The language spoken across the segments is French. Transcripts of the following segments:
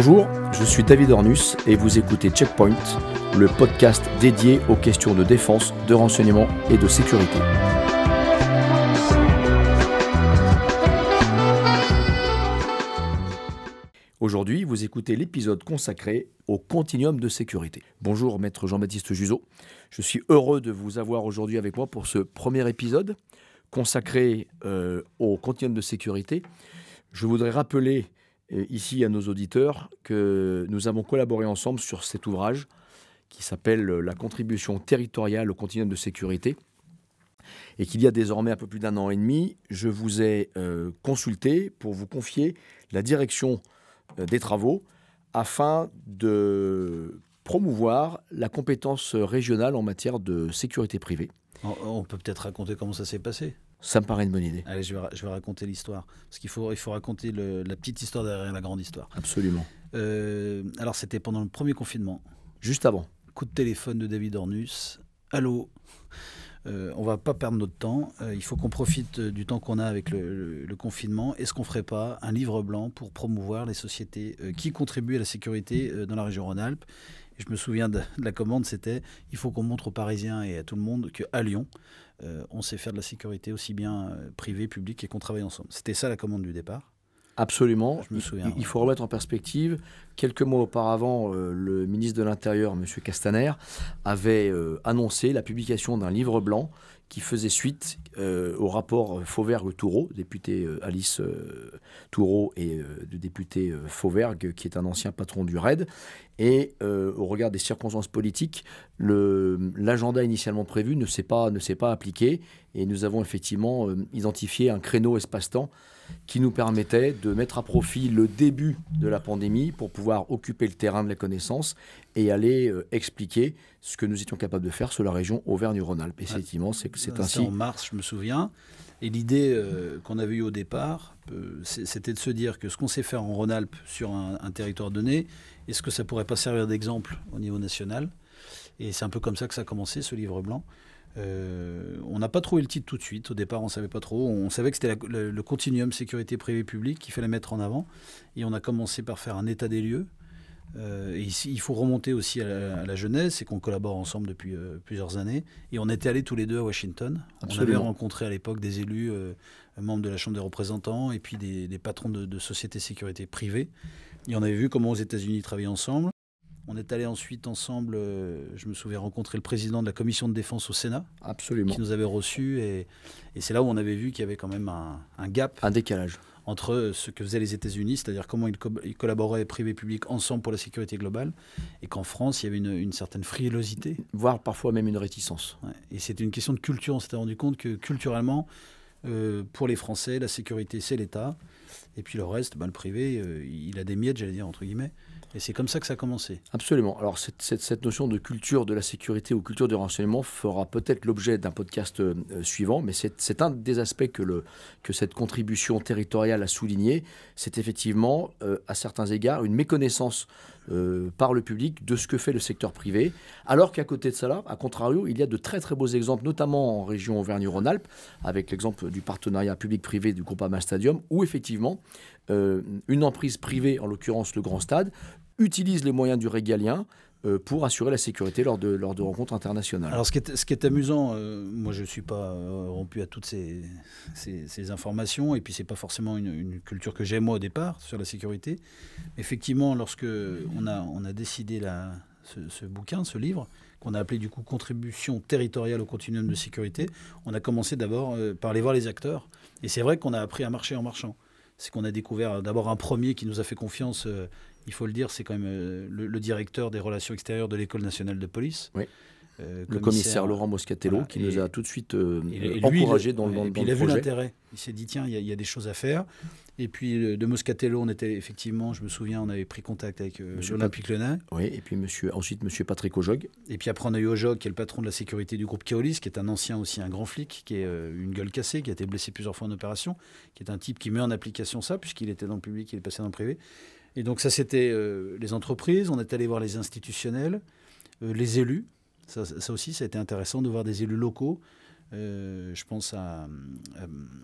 Bonjour, je suis David Ornus et vous écoutez Checkpoint, le podcast dédié aux questions de défense, de renseignement et de sécurité. Aujourd'hui, vous écoutez l'épisode consacré au continuum de sécurité. Bonjour, maître Jean-Baptiste Juzo. Je suis heureux de vous avoir aujourd'hui avec moi pour ce premier épisode consacré euh, au continuum de sécurité. Je voudrais rappeler ici à nos auditeurs que nous avons collaboré ensemble sur cet ouvrage qui s'appelle La contribution territoriale au continuum de sécurité et qu'il y a désormais un peu plus d'un an et demi, je vous ai euh, consulté pour vous confier la direction euh, des travaux afin de promouvoir la compétence régionale en matière de sécurité privée. On peut peut-être raconter comment ça s'est passé? Ça me paraît une bonne idée. Allez, je vais, raconter l'histoire. Parce qu'il faut, il faut raconter la petite histoire derrière la grande histoire. Absolument. Euh, alors, c'était pendant le premier confinement. Juste avant. Coup de téléphone de David Ornus. Allô? Euh, on va pas perdre notre temps. Euh, il faut qu'on profite du temps qu'on a avec le, confinement. Est-ce qu'on ferait pas un livre blanc pour promouvoir les sociétés qui contribuent à la sécurité dans la région Rhône-Alpes? Et je me souviens de, de la commande, c'était il faut qu'on montre aux Parisiens et à tout le monde qu'à Lyon, euh, on sait faire de la sécurité aussi bien euh, privée, publique et qu'on travaille ensemble. C'était ça la commande du départ. Absolument. Je me souviens. Il, faut remettre en perspective. Quelques mois auparavant, euh, le ministre de l'Intérieur, M. Castaner, avait annoncé la publication d'un livre blanc qui faisait suite au rapport Fauvergue-Toureau, député Alice Toureau et député Fauvergue, qui est un ancien patron du RAID. Et au regard des circonstances politiques, l'agenda initialement prévu ne s'est pas, pas appliqué. Et nous avons effectivement identifié un créneau espace-temps qui nous permettait de mettre à profit le début de la pandémie pour pouvoir occuper le terrain de la connaissance et aller euh, expliquer ce que nous étions capables de faire sur la région Auvergne-Rhône-Alpes. Effectivement, c'est ainsi. en mars, je me souviens. Et l'idée euh, qu'on avait eue au départ, euh, c'était de se dire que ce qu'on sait faire en Rhône-Alpes sur un, un, territoire donné, est-ce que ça pourrait pas servir d'exemple au niveau national? Et c'est un peu comme ça que ça a commencé, ce livre blanc. Euh, on n'a pas trouvé le titre tout de suite. Au départ, on savait pas trop. On savait que c'était le, continuum sécurité privée publique qu'il fallait mettre en avant. Et on a commencé par faire un état des lieux. Euh, et ici, il faut remonter aussi à la, jeunesse, c'est qu'on collabore ensemble depuis euh, plusieurs années. Et on était allés tous les deux à Washington. On avait rencontré à l'époque des élus, membres de la Chambre des représentants, et puis des, patrons de, de sociétés sécurité privées. Et on avait vu comment aux États-Unis ils travaillaient ensemble. On est allé ensuite ensemble, euh, je me souviens, rencontrer le président de la commission de défense au Sénat. Absolument. Qui nous avait reçus. Et, c'est là où on avait vu qu'il y avait quand même un, gap. Un décalage. Entre ce que faisaient les États-Unis, c'est-à-dire comment ils, collaboraient privé-public ensemble pour la sécurité globale, et qu'en France, il y avait une, certaine frilosité. Voire parfois même une réticence. Et c'était une question de culture. On s'était rendu compte que culturellement, euh, pour les Français, la sécurité, c'est l'État. Et puis le reste, ben, le privé, euh, il a des miettes, j'allais dire, entre guillemets. Et c'est comme ça que ça a commencé. Absolument. Alors cette, notion de culture de la sécurité ou culture du renseignement fera peut-être l'objet d'un podcast euh, suivant, mais c'est un des aspects que, cette contribution territoriale a souligné. C'est effectivement, euh, à certains égards, une méconnaissance euh, par le public de ce que fait le secteur privé, alors qu'à côté de cela, à contrario, il y a de très très beaux exemples, notamment en région Auvergne-Rhône-Alpes, avec l'exemple du partenariat public-privé du groupe Ama Stadium, où effectivement, une emprise privée, en l'occurrence le Grand Stade, utilise les moyens du régalien euh, pour assurer la sécurité lors de, lors de rencontres internationales. Alors ce qui est, ce qui est amusant, euh, moi je ne suis pas euh, rompu à toutes ces, ces, informations, et puis c'est pas forcément une, culture que j'ai moi au départ sur la sécurité. Effectivement, lorsque on a, on a décidé la, ce, bouquin, ce livre, qu'on a appelé du coup Contribution territoriale au continuum de sécurité, on a commencé d'abord par aller voir les acteurs. Et c'est vrai qu'on a appris à marcher en marchant. C'est qu'on a découvert d'abord un premier qui nous a fait confiance il faut le dire, c'est quand même euh, le, directeur des relations extérieures de l'École nationale de police. Oui. Euh, le commissaire Laurent Moscatello, qui nous a tout de suite euh, encouragé dans, dans, il a vu l'intérêt. Il s'est dit, tiens, il y, a des choses à faire. Et puis de Moscatello, on était effectivement, je me souviens, on avait pris contact avec l'Olympique Lyonnais. Oui, et puis monsieur, ensuite Monsieur Patrick Ojog. Et puis après, on a eu Ojog, qui est le patron de la sécurité du groupe Keolis, qui est un ancien aussi, un grand flic, qui est une gueule cassée, qui a été blessé plusieurs fois en opération, qui est un type qui met en application ça, puisqu'il était dans le public, il est passé dans le privé. Et donc ça, c'était euh, les entreprises, on est allé voir les institutionnels, euh, les élus. Ça, aussi, ça a été intéressant de voir des élus locaux je pense à,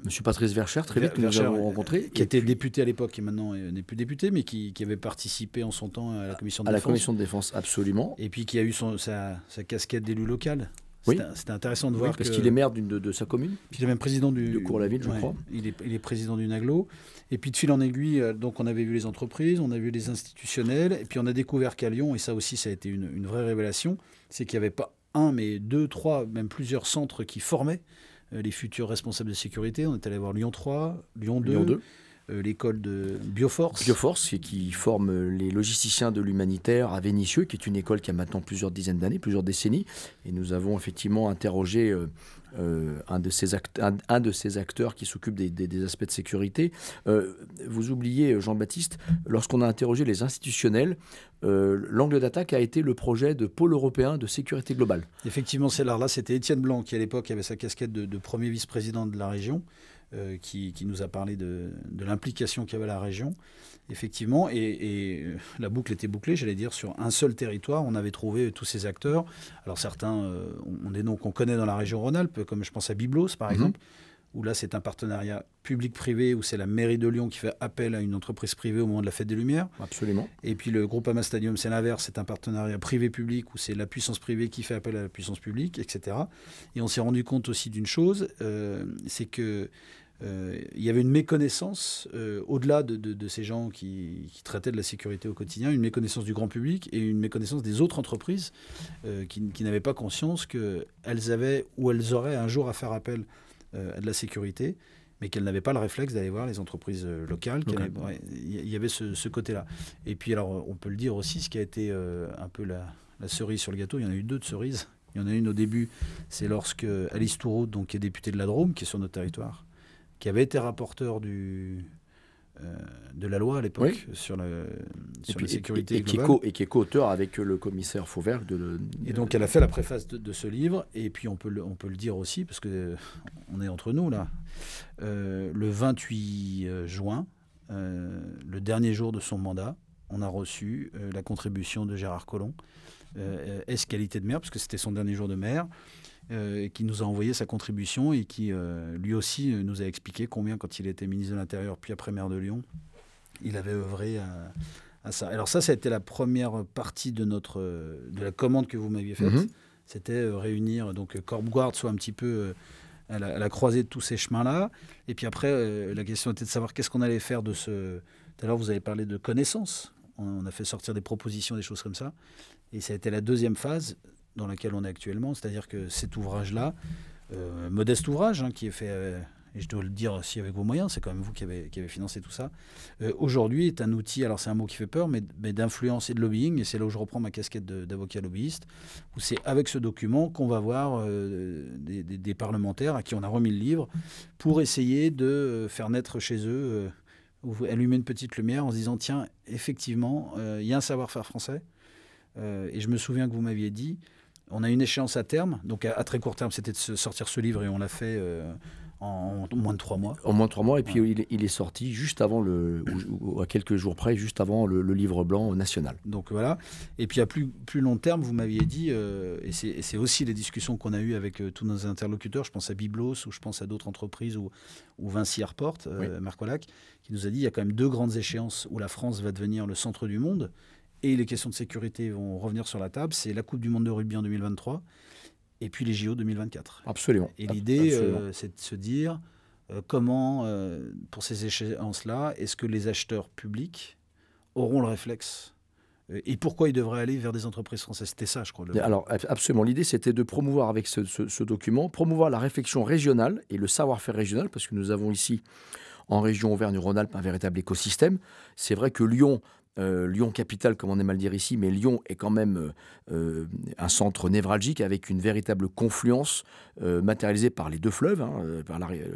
Monsieur Patrice Vercher, très vite, que nous avons rencontré. Qui était député à l'époque et maintenant n'est plus député, mais qui, avait participé en son temps à la commission de défense. À la commission de défense, absolument. Et puis qui a eu son, sa, sa casquette d'élu local. Oui. C'était intéressant de voir. parce qu'il est maire de, de, sa commune. Puis il est même président du. De Cours-la-Ville, je crois. Il est, il est, président du NAGLO. Et puis de fil en aiguille, euh, donc on avait vu les entreprises, on a vu les institutionnels, et puis on a découvert qu'à Lyon, et ça aussi, ça a été une, une vraie révélation, c'est qu'il n'y avait pas un, mais deux, trois, même plusieurs centres qui formaient euh, les futurs responsables de sécurité. On est allé voir Lyon 3, Lyon 2. Lyon 2. Euh, l'école de Bioforce. Bioforce, qui forme les logisticiens de l'humanitaire à Vénissieux, qui est une école qui a maintenant plusieurs dizaines d'années, plusieurs décennies. Et nous avons effectivement interrogé euh, euh, un, de ces un, de ces acteurs qui s'occupe des, aspects de sécurité. vous oubliez, Jean-Baptiste, lorsqu'on a interrogé les institutionnels, l'angle d'attaque a été le projet de pôle européen de sécurité globale. Effectivement, c'est là. Là, c'était Étienne Blanc qui, à l'époque, avait sa casquette de premier vice-président de la région. Euh, qui, nous a parlé de, l'implication qu'il y avait à la région, effectivement, et, euh, la boucle était bouclée, j'allais dire, sur un seul territoire, on avait trouvé tous ces acteurs. Alors certains euh, ont des noms qu'on connaît dans la région Rhône-Alpes, comme je pense à Biblos, par mhm. exemple, où là c'est un partenariat public-privé, où c'est la mairie de Lyon qui fait appel à une entreprise privée au moment de la fête des Lumières. Absolument. Et puis le groupe Ama Stadium, c'est l'inverse, c'est un partenariat privé-public, où c'est la puissance privée qui fait appel à la puissance publique, etc. Et on s'est rendu compte aussi d'une chose, c'est que euh, il y avait une méconnaissance, euh, au-delà de, ces gens qui, traitaient de la sécurité au quotidien, une méconnaissance du grand public et une méconnaissance des autres entreprises euh, qui, n'avaient pas conscience qu'elles avaient ou elles auraient un jour à faire appel à de la sécurité, mais qu'elles n'avaient pas le réflexe d'aller voir les entreprises locales. Il y avait ce, côté-là. Et puis, alors, on peut le dire aussi, ce qui a été un peu la, la cerise sur le gâteau, il y en a eu deux de cerises. Il y en a une au début, c'est lorsque Alice Touroud, donc, qui est députée de la Drôme, qui est sur notre territoire, qui avait été rapporteur du, euh, de la loi à l'époque sur, la, sécurité et, globale. Et qui est co-auteur avec le commissaire Fauvert. De, et donc elle a fait la préface de, ce livre, et puis on peut, le, on peut le dire aussi, parce que on est entre nous là, euh, le 28 euh, juin, le dernier jour de son mandat, on a reçu la contribution de Gérard Collomb, est qualité de maire, parce que c'était son dernier jour de maire, euh, qui nous a envoyé sa contribution et qui euh, lui aussi euh, nous a expliqué combien, quand il était ministre de l'Intérieur, puis après maire de Lyon, il avait œuvré à, ça. Alors ça, ça a été la première partie de, notre, de la commande que vous m'aviez faite. Mhm. C'était réunir, donc Corpguard soit un petit peu à la, à la, croisée de tous ces chemins-là. Et puis après, la question était de savoir qu'est-ce qu'on allait faire de ce... Tout à l'heure, vous avez parlé de connaissances. On a fait sortir des propositions, des choses comme ça. Et ça a été la deuxième phase, dans laquelle on est actuellement. C'est-à-dire que cet ouvrage-là, euh, modeste ouvrage, hein, qui est fait, euh, et je dois le dire aussi avec vos moyens, c'est quand même vous qui avez, financé tout ça, euh, aujourd'hui est un outil, alors c'est un mot qui fait peur, mais, d'influence et de lobbying, et c'est là où je reprends ma casquette d'avocat lobbyiste, où c'est avec ce document qu'on va voir des, parlementaires à qui on a remis le livre pour essayer de faire naître chez eux, allumer une petite lumière en se disant, tiens, effectivement, il y a un savoir-faire français. et je me souviens que vous m'aviez dit, on a une échéance à terme, donc à, très court terme, c'était de sortir ce livre et on l'a fait euh, en, moins de trois mois. En moins de trois mois, et puis il, est sorti juste avant le, ou, à quelques jours près, juste avant le, livre blanc national. Donc voilà. Et puis à plus, plus long terme, vous m'aviez dit, euh, et c'est aussi les discussions qu'on a eues avec euh, tous nos interlocuteurs, je pense à Biblos ou je pense à d'autres entreprises ou, ou Vinci Airport, Marc Wallach, qui nous a dit il y a quand même deux grandes échéances où la France va devenir le centre du monde et les questions de sécurité vont revenir sur la table. C'est la Coupe du Monde de rugby en 2023 et puis les JO 2024. Absolument. Et l'idée, euh, c'est de se dire euh, comment, euh, pour ces échéances-là, est-ce que les acheteurs publics auront le réflexe et pourquoi ils devraient aller vers des entreprises françaises? C'était ça, je crois. Alors, absolument. L'idée, c'était de promouvoir avec ce, ce, document, promouvoir la réflexion régionale et le savoir-faire régional, parce que nous avons ici, en région Auvergne-Rhône-Alpes, un véritable écosystème. C'est vrai que Lyon euh, Lyon capitale, comme on aime mal dire ici, mais Lyon est quand même euh, euh, un centre névralgique avec une véritable confluence matérialisée par les deux fleuves, hein,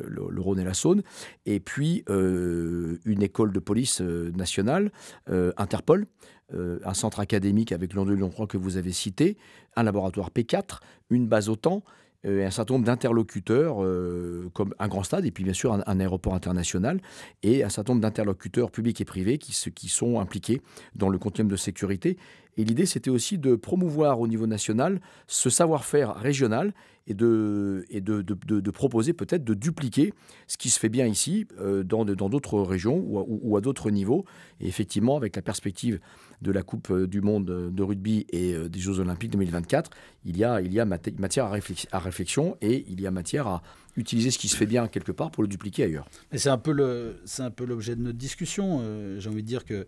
le, Rhône et la Saône, et puis une école de police nationale, Interpol, un centre académique avec Lyon 2, Lyon 3 que vous avez cité, un laboratoire P4, une base OTAN, un certain nombre d'interlocuteurs, euh, comme un grand stade, et puis bien sûr un, aéroport international, et un certain nombre d'interlocuteurs publics et privés qui, qui sont impliqués dans le continuum de sécurité. Et l'idée, c'était aussi de promouvoir au niveau national ce savoir-faire régional et de, et de, de, proposer peut-être de dupliquer ce qui se fait bien ici euh, dans d'autres régions ou à, d'autres niveaux. Et effectivement, avec la perspective de la Coupe euh, du Monde de rugby et euh, des Jeux Olympiques 2024, il y a, il y a matière à, réflexion et il y a matière à utiliser ce qui se fait bien quelque part pour le dupliquer ailleurs. Et c'est un peu l'objet de notre discussion. J'ai envie de dire que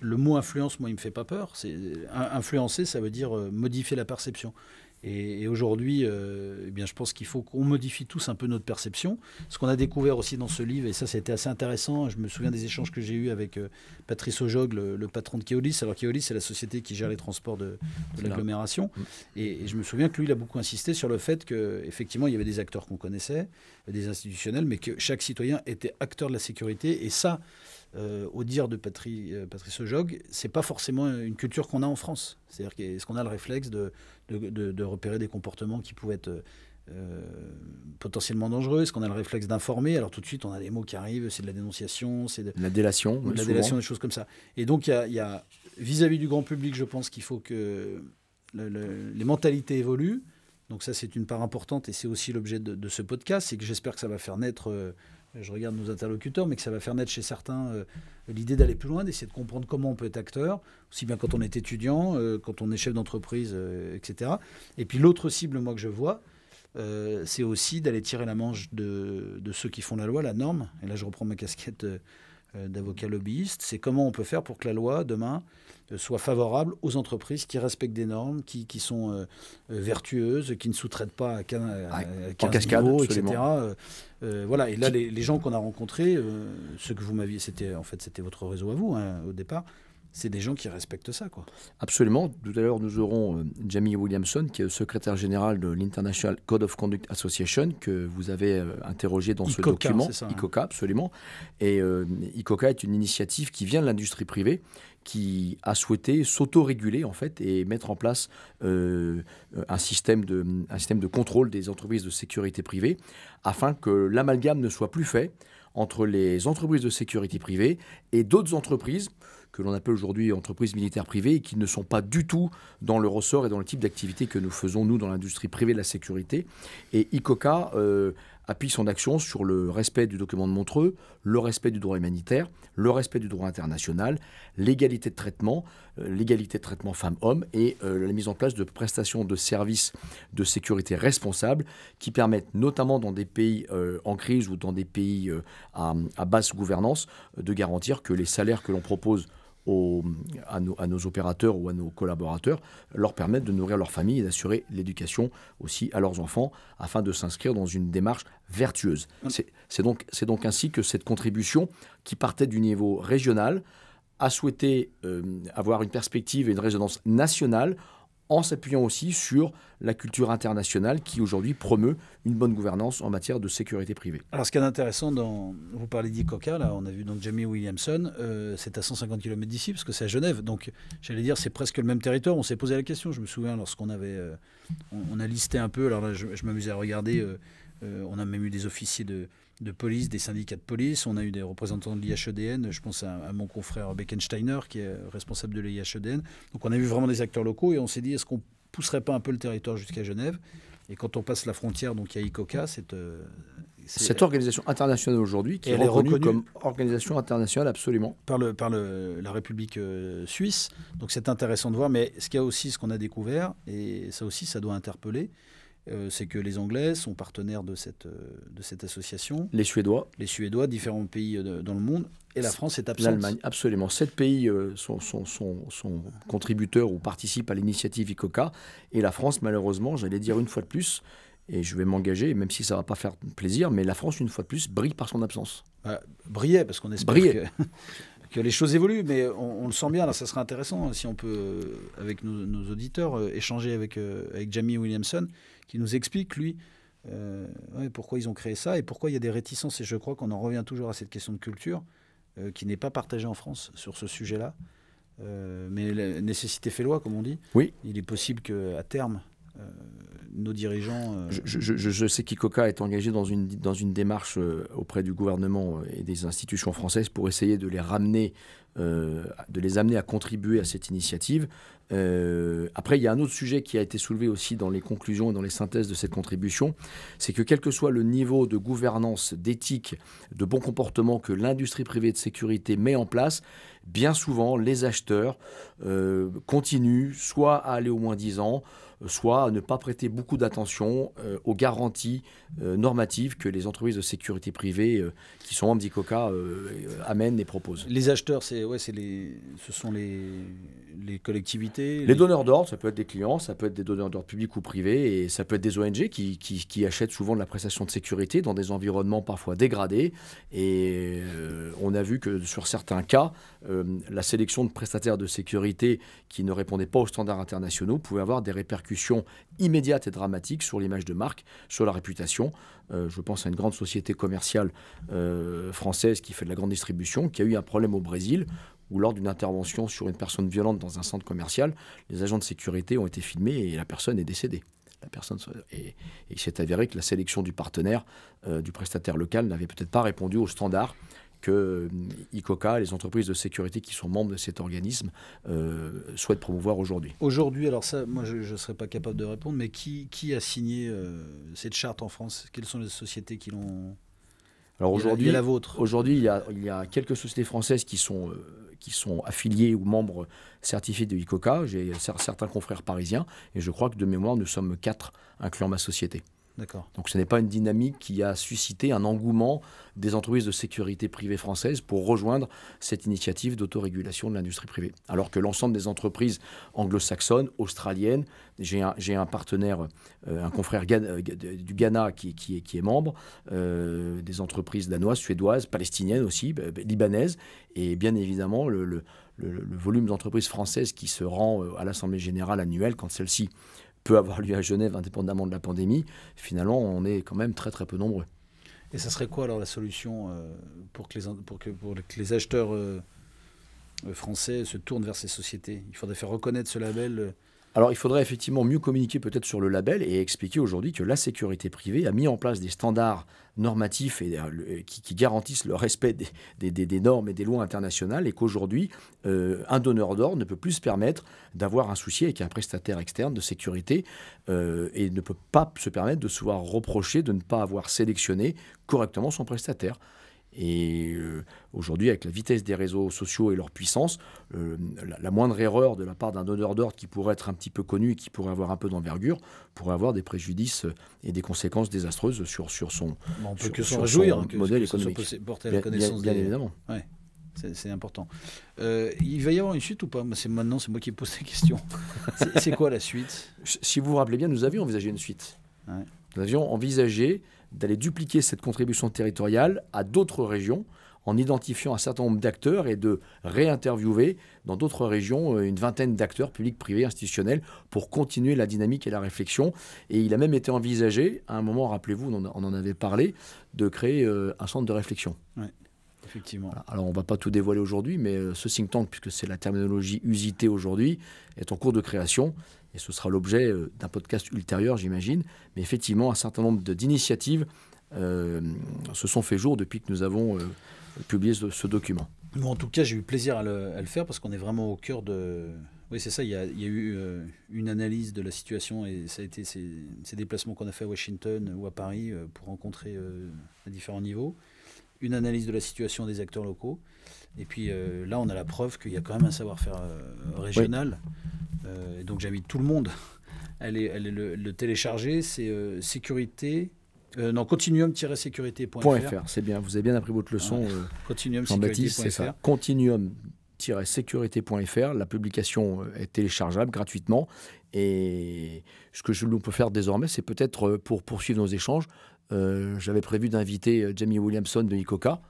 le mot influence, moi, il me fait pas peur. C'est influencer, ça veut dire modifier la perception. Et, aujourd'hui, euh, eh bien, je pense qu'il faut qu'on modifie tous un peu notre perception. Ce qu'on a découvert aussi dans ce livre, et ça c'était assez intéressant, je me souviens des échanges que j'ai eus avec euh, Patrice Ojog, le, patron de Keolis. Alors Keolis, c'est la société qui gère les transports de, l'agglomération. Mm. Et, je me souviens que lui, il a beaucoup insisté sur le fait qu'effectivement, il y avait des acteurs qu'on connaissait, des institutionnels, mais que chaque citoyen était acteur de la sécurité. Et ça, euh, au dire de Patrice Patrice Ojog, c'est pas forcément une culture qu'on a en France. C'est-à-dire qu'est-ce qu'on a le réflexe de, de, repérer des comportements qui pouvaient être euh, potentiellement dangereux? Est-ce qu'on a le réflexe d'informer? Alors tout de suite, on a des mots qui arrivent, c'est de la dénonciation, c'est de la délation, la délation, des choses comme ça. Et donc il y a vis-à-vis du grand public, je pense qu'il faut que les mentalités évoluent. Donc ça, c'est une part importante et c'est aussi l'objet de, ce podcast. C'est que j'espère que ça va faire naître euh, je regarde nos interlocuteurs, mais que ça va faire naître chez certains euh, l'idée d'aller plus loin, d'essayer de comprendre comment on peut être acteur, aussi bien quand on est étudiant, euh, quand on est chef d'entreprise, euh, etc. Et puis l'autre cible, moi, que je vois, c'est aussi d'aller tirer la manche de, de, ceux qui font la loi, la norme. Et là, je reprends ma casquette d'avocat lobbyiste. C'est comment on peut faire pour que la loi, demain, soit favorable aux entreprises qui respectent des normes, qui, qui sont euh, euh, vertueuses, qui ne sous-traitent pas à, 15, à cascade, etc. Euh, voilà. Et là, les, les gens qu'on a rencontrés, ce que vous m'aviez, c'était en fait c'était votre réseau à vous hein, au départ c'est des gens qui respectent ça. Quoi. Absolument. Tout à l'heure, nous aurons Jamie Williamson, qui est le secrétaire général de l'International Code of Conduct Association, que vous avez interrogé dans ce document. Ça, hein. ICOCA, absolument. Et ICOCA est une initiative qui vient de l'industrie privée, qui a souhaité s'auto-réguler en fait et mettre en place euh, un, système de, un système de contrôle des entreprises de sécurité privée afin que l'amalgame ne soit plus fait entre les entreprises de sécurité privée et d'autres entreprises que l'on appelle aujourd'hui entreprises militaires privées et qui ne sont pas du tout dans le ressort et dans le type d'activité que nous faisons, nous, dans l'industrie privée de la sécurité. Et ICOCA euh, appuie son action sur le respect du document de Montreux, le respect du droit humanitaire, le respect du droit international, l'égalité de traitement, euh, l'égalité de traitement femmes-hommes et euh, la mise en place de prestations de services de sécurité responsables qui permettent notamment dans des pays euh, en crise ou dans des pays à, à, basse gouvernance de garantir que les salaires que l'on propose à, nos, opérateurs ou à nos collaborateurs, leur permettre de nourrir leur famille et d'assurer l'éducation aussi à leurs enfants afin de s'inscrire dans une démarche vertueuse. C'est donc, donc ainsi que cette contribution, qui partait du niveau régional, a souhaité euh, avoir une perspective et une résonance nationale en s'appuyant aussi sur la culture internationale qui aujourd'hui promeut une bonne gouvernance en matière de sécurité privée. Alors ce qui est intéressant, dans, vous parlez d'ICOCA, là on a vu donc Jamie Williamson, euh, c'est à 150 km d'ici parce que c'est à Genève, donc j'allais dire c'est presque le même territoire, on s'est posé la question, je me souviens lorsqu'on avait, euh, on, a listé un peu, alors là je, m'amusais à regarder, euh, on a même eu des officiers de, de police, des syndicats de police. On a eu des représentants de l'IHEDN. Je pense à, mon confrère Beckensteiner, qui est responsable de l'IHEDN. Donc on a vu vraiment des acteurs locaux et on s'est dit, est-ce qu'on pousserait pas un peu le territoire jusqu'à Genève? Et quand on passe la frontière, donc il y a ICOCA, cette, euh, cette organisation internationale aujourd'hui, qui est, reconnue, comme organisation internationale absolument. Par, le, par le, la République euh, suisse. Donc c'est intéressant de voir. Mais ce qu'il y a aussi, ce qu'on a découvert, et ça aussi, ça doit interpeller, c'est que les Anglais sont partenaires de cette, euh, de cette association. Les Suédois. Les Suédois, différents pays euh, dans le monde. Et la France est absente. L'Allemagne, absolument. Sept pays sont, sont, sont, contributeurs ou participent à l'initiative ICOCA. Et la France, malheureusement, j'allais dire une fois de plus, et je vais m'engager, même si ça ne va pas faire plaisir, mais la France, une fois de plus, brille par son absence. Bah, brillait, parce qu'on espère que, que, les choses évoluent, mais on, le sent bien, là, ça serait intéressant si on peut, avec nos, auditeurs, échanger avec, avec Jamie Williamson, qui nous explique, lui, euh, pourquoi ils ont créé ça et pourquoi il y a des réticences. Et je crois qu'on en revient toujours à cette question de culture euh, qui n'est pas partagée en France sur ce sujet-là. Euh, mais la nécessité fait loi, comme on dit. Oui. Il est possible qu'à terme, nos dirigeants. Je, je, je, sais qu'ICOCA est engagé dans une, dans une démarche auprès du gouvernement et des institutions françaises pour essayer de les ramener de les amener à contribuer à cette initiative. après, il y a un autre sujet qui a été soulevé aussi dans les conclusions et dans les synthèses de cette contribution, c'est que quel que soit le niveau de gouvernance, d'éthique, de bon comportement que l'industrie privée de sécurité met en place, bien souvent, les acheteurs continuent soit à aller au moins 10 ans, soit à ne pas prêter beaucoup d'attention euh, aux garanties euh, normatives que les entreprises de sécurité privée euh, qui sont membres d'ICOCA amènent et proposent. Les acheteurs, c'est, ouais, c'est les, ce sont les, les collectivités Les, donneurs d'ordre, ça peut être des clients, ça peut être des donneurs d'ordre publics ou privés, et ça peut être des ONG qui, qui, qui, achètent souvent de la prestation de sécurité dans des environnements parfois dégradés. Et on a vu que sur certains cas, la sélection de prestataires de sécurité qui ne répondaient pas aux standards internationaux pouvait avoir des répercussions immédiate et dramatique sur l'image de marque, sur la réputation. Euh, je pense à une grande société commerciale euh, française qui fait de la grande distribution, qui a eu un problème au Brésil où lors d'une intervention sur une personne violente dans un centre commercial, les agents de sécurité ont été filmés et la personne est décédée. La personne et, il s'est avéré que la sélection du partenaire, euh, du prestataire local, n'avait peut-être pas répondu aux standards que euh, ICOCA, les entreprises de sécurité qui sont membres de cet organisme, euh, souhaitent promouvoir aujourd'hui. Aujourd'hui, alors ça, moi je ne serais pas capable de répondre, mais qui, qui a signé euh, cette charte en France? Quelles sont les sociétés qui l'ont? Alors aujourd'hui, la vôtre. Aujourd'hui, il y, a, il y a quelques sociétés françaises qui sont, qui sont affiliées ou membres certifiés de ICOCA. J'ai certains confrères parisiens et je crois que de mémoire, nous sommes quatre, incluant ma société. Donc ce n'est pas une dynamique qui a suscité un engouement des entreprises de sécurité privée françaises pour rejoindre cette initiative d'autorégulation de l'industrie privée. Alors que l'ensemble des entreprises anglo-saxonnes, australiennes, j'ai un, partenaire, euh, un confrère euh, du Ghana qui, est, membre, euh, des entreprises danoises, suédoises, palestiniennes aussi, libanaises, et bien évidemment le volume d'entreprises françaises qui se rend à l'Assemblée générale annuelle quand celle-ci peut avoir lieu à Genève indépendamment de la pandémie, finalement, on est quand même très très peu nombreux. Et ça serait quoi alors la solution euh, pour, que les, pour, que, les acheteurs euh, euh, français se tournent vers ces sociétés? Il faudrait faire reconnaître ce label alors il faudrait effectivement mieux communiquer peut-être sur le label et expliquer aujourd'hui que la sécurité privée a mis en place des standards normatifs et, euh, qui, garantissent le respect des, normes et des lois internationales et qu'aujourd'hui euh, un donneur d'ordre ne peut plus se permettre d'avoir un souci avec un prestataire externe de sécurité euh, et ne peut pas se permettre de se voir reprocher de ne pas avoir sélectionné correctement son prestataire. Et euh, aujourd'hui, avec la vitesse des réseaux sociaux et leur puissance, euh, la, moindre erreur de la part d'un donneur d'ordre qui pourrait être un petit peu connu et qui pourrait avoir un peu d'envergure pourrait avoir des préjudices et des conséquences désastreuses sur, sur son, on peut que son, que, modèle économique. porter la connaissance bien, évidemment. Ouais, c'est important. Euh, il va y avoir une suite ou pas? C'est maintenant, c'est moi qui pose ces questions. c'est quoi la suite? Si vous vous rappelez bien, nous avions envisagé une suite. Nous avions envisagé d'aller dupliquer cette contribution territoriale à d'autres régions en identifiant un certain nombre d'acteurs et de réinterviewer dans d'autres régions euh, une vingtaine d'acteurs publics, privés, institutionnels pour continuer la dynamique et la réflexion. Et il a même été envisagé, à un moment, rappelez-vous, on en avait parlé, de créer euh, un centre de réflexion. Effectivement. Alors, on ne va pas tout dévoiler aujourd'hui, mais euh, ce think tank, puisque c'est la terminologie usitée aujourd'hui, est en cours de création et ce sera l'objet euh, d'un podcast ultérieur, j'imagine. Mais effectivement, un certain nombre d'initiatives euh, se sont fait jour depuis que nous avons euh, publié ce, document. en tout cas, j'ai eu plaisir à le, faire parce qu'on est vraiment au cœur de. Oui, c'est ça. Il y, a, eu une analyse de la situation et ça a été ces, déplacements qu'on a fait à Washington ou à Paris pour rencontrer à différents niveaux. Une analyse de la situation des acteurs locaux. Et puis là, on a la preuve qu'il y a quand même un savoir-faire régional. Euh, donc j'invite tout le monde à aller, le, télécharger. C'est euh, sécurité. Euh, non, continuum-sécurité.fr. c'est bien, vous avez bien appris votre leçon. Continuum-sécurité.fr. c'est ça. Continuum-sécurité.fr. La publication est téléchargeable gratuitement. Et ce que je, nous peut faire désormais, c'est peut-être pour poursuivre nos échanges. J'avais prévu d'inviter Jamie Williamson de ICOCA.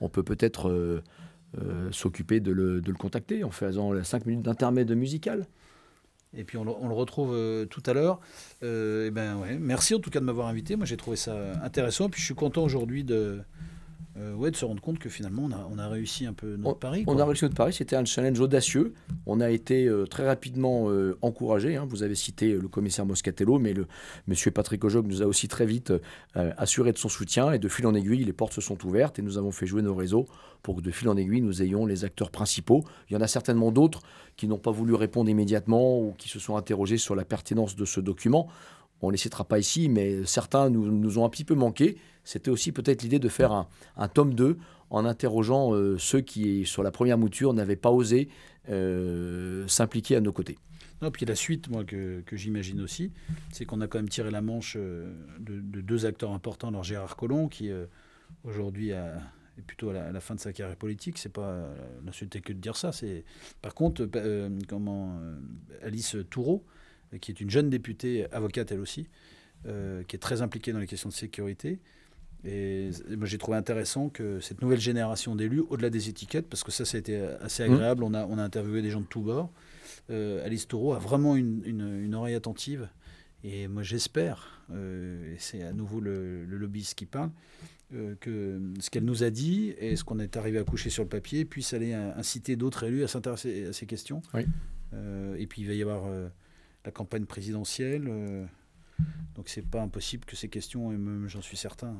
On peut peut-être s'occuper de le, de le, contacter en faisant 5 minutes d'intermède musical. Et puis on le, retrouve euh, tout à l'heure. Euh, ben ouais. Merci en tout cas de m'avoir invité. Moi j'ai trouvé ça intéressant. Puis je suis content aujourd'hui de, euh, ouais, de se rendre compte que finalement, on a, on a réussi un peu notre pari. On a réussi notre pari, c'était un challenge audacieux. On a été euh, très rapidement euh, encouragé. Hein. Vous avez cité le commissaire Moscatello, mais le monsieur Patrick Ojog nous a aussi très vite assuré de son soutien. Et de fil en aiguille, les portes se sont ouvertes et nous avons fait jouer nos réseaux pour que de fil en aiguille, nous ayons les acteurs principaux. Il y en a certainement d'autres qui n'ont pas voulu répondre immédiatement ou qui se sont interrogés sur la pertinence de ce document. On ne les citera pas ici, mais certains nous, nous ont un petit peu manqué. C'était aussi peut-être l'idée de faire un, tome 2 en interrogeant euh, ceux qui, sur la première mouture, n'avaient pas osé euh, s'impliquer à nos côtés. Non, puis la suite, moi, que, j'imagine aussi, c'est qu'on a quand même tiré la manche euh, de, deux acteurs importants. Alors Gérard Collomb, qui aujourd'hui est plutôt à la, fin de sa carrière politique, c'est pas l'insulter que de dire ça. C'est par contre comment Alice Toureau, qui est une jeune députée avocate elle aussi, qui est très impliquée dans les questions de sécurité et moi, j'ai trouvé intéressant que cette nouvelle génération d'élus, au-delà des étiquettes, parce que ça, ça a été assez mmh. agréable, on, a, on a interviewé des gens de tous bords. Euh, Alice Taureau a vraiment une, une, oreille attentive. Et moi, j'espère, euh, et c'est à nouveau le, le lobbyiste qui parle, euh, que ce qu'elle nous a dit et ce qu'on est arrivé à coucher sur le papier puisse aller inciter d'autres élus à s'intéresser à ces questions. Oui. et puis, il va y avoir la campagne présidentielle. Donc c'est pas impossible que ces questions, et même j'en suis certain,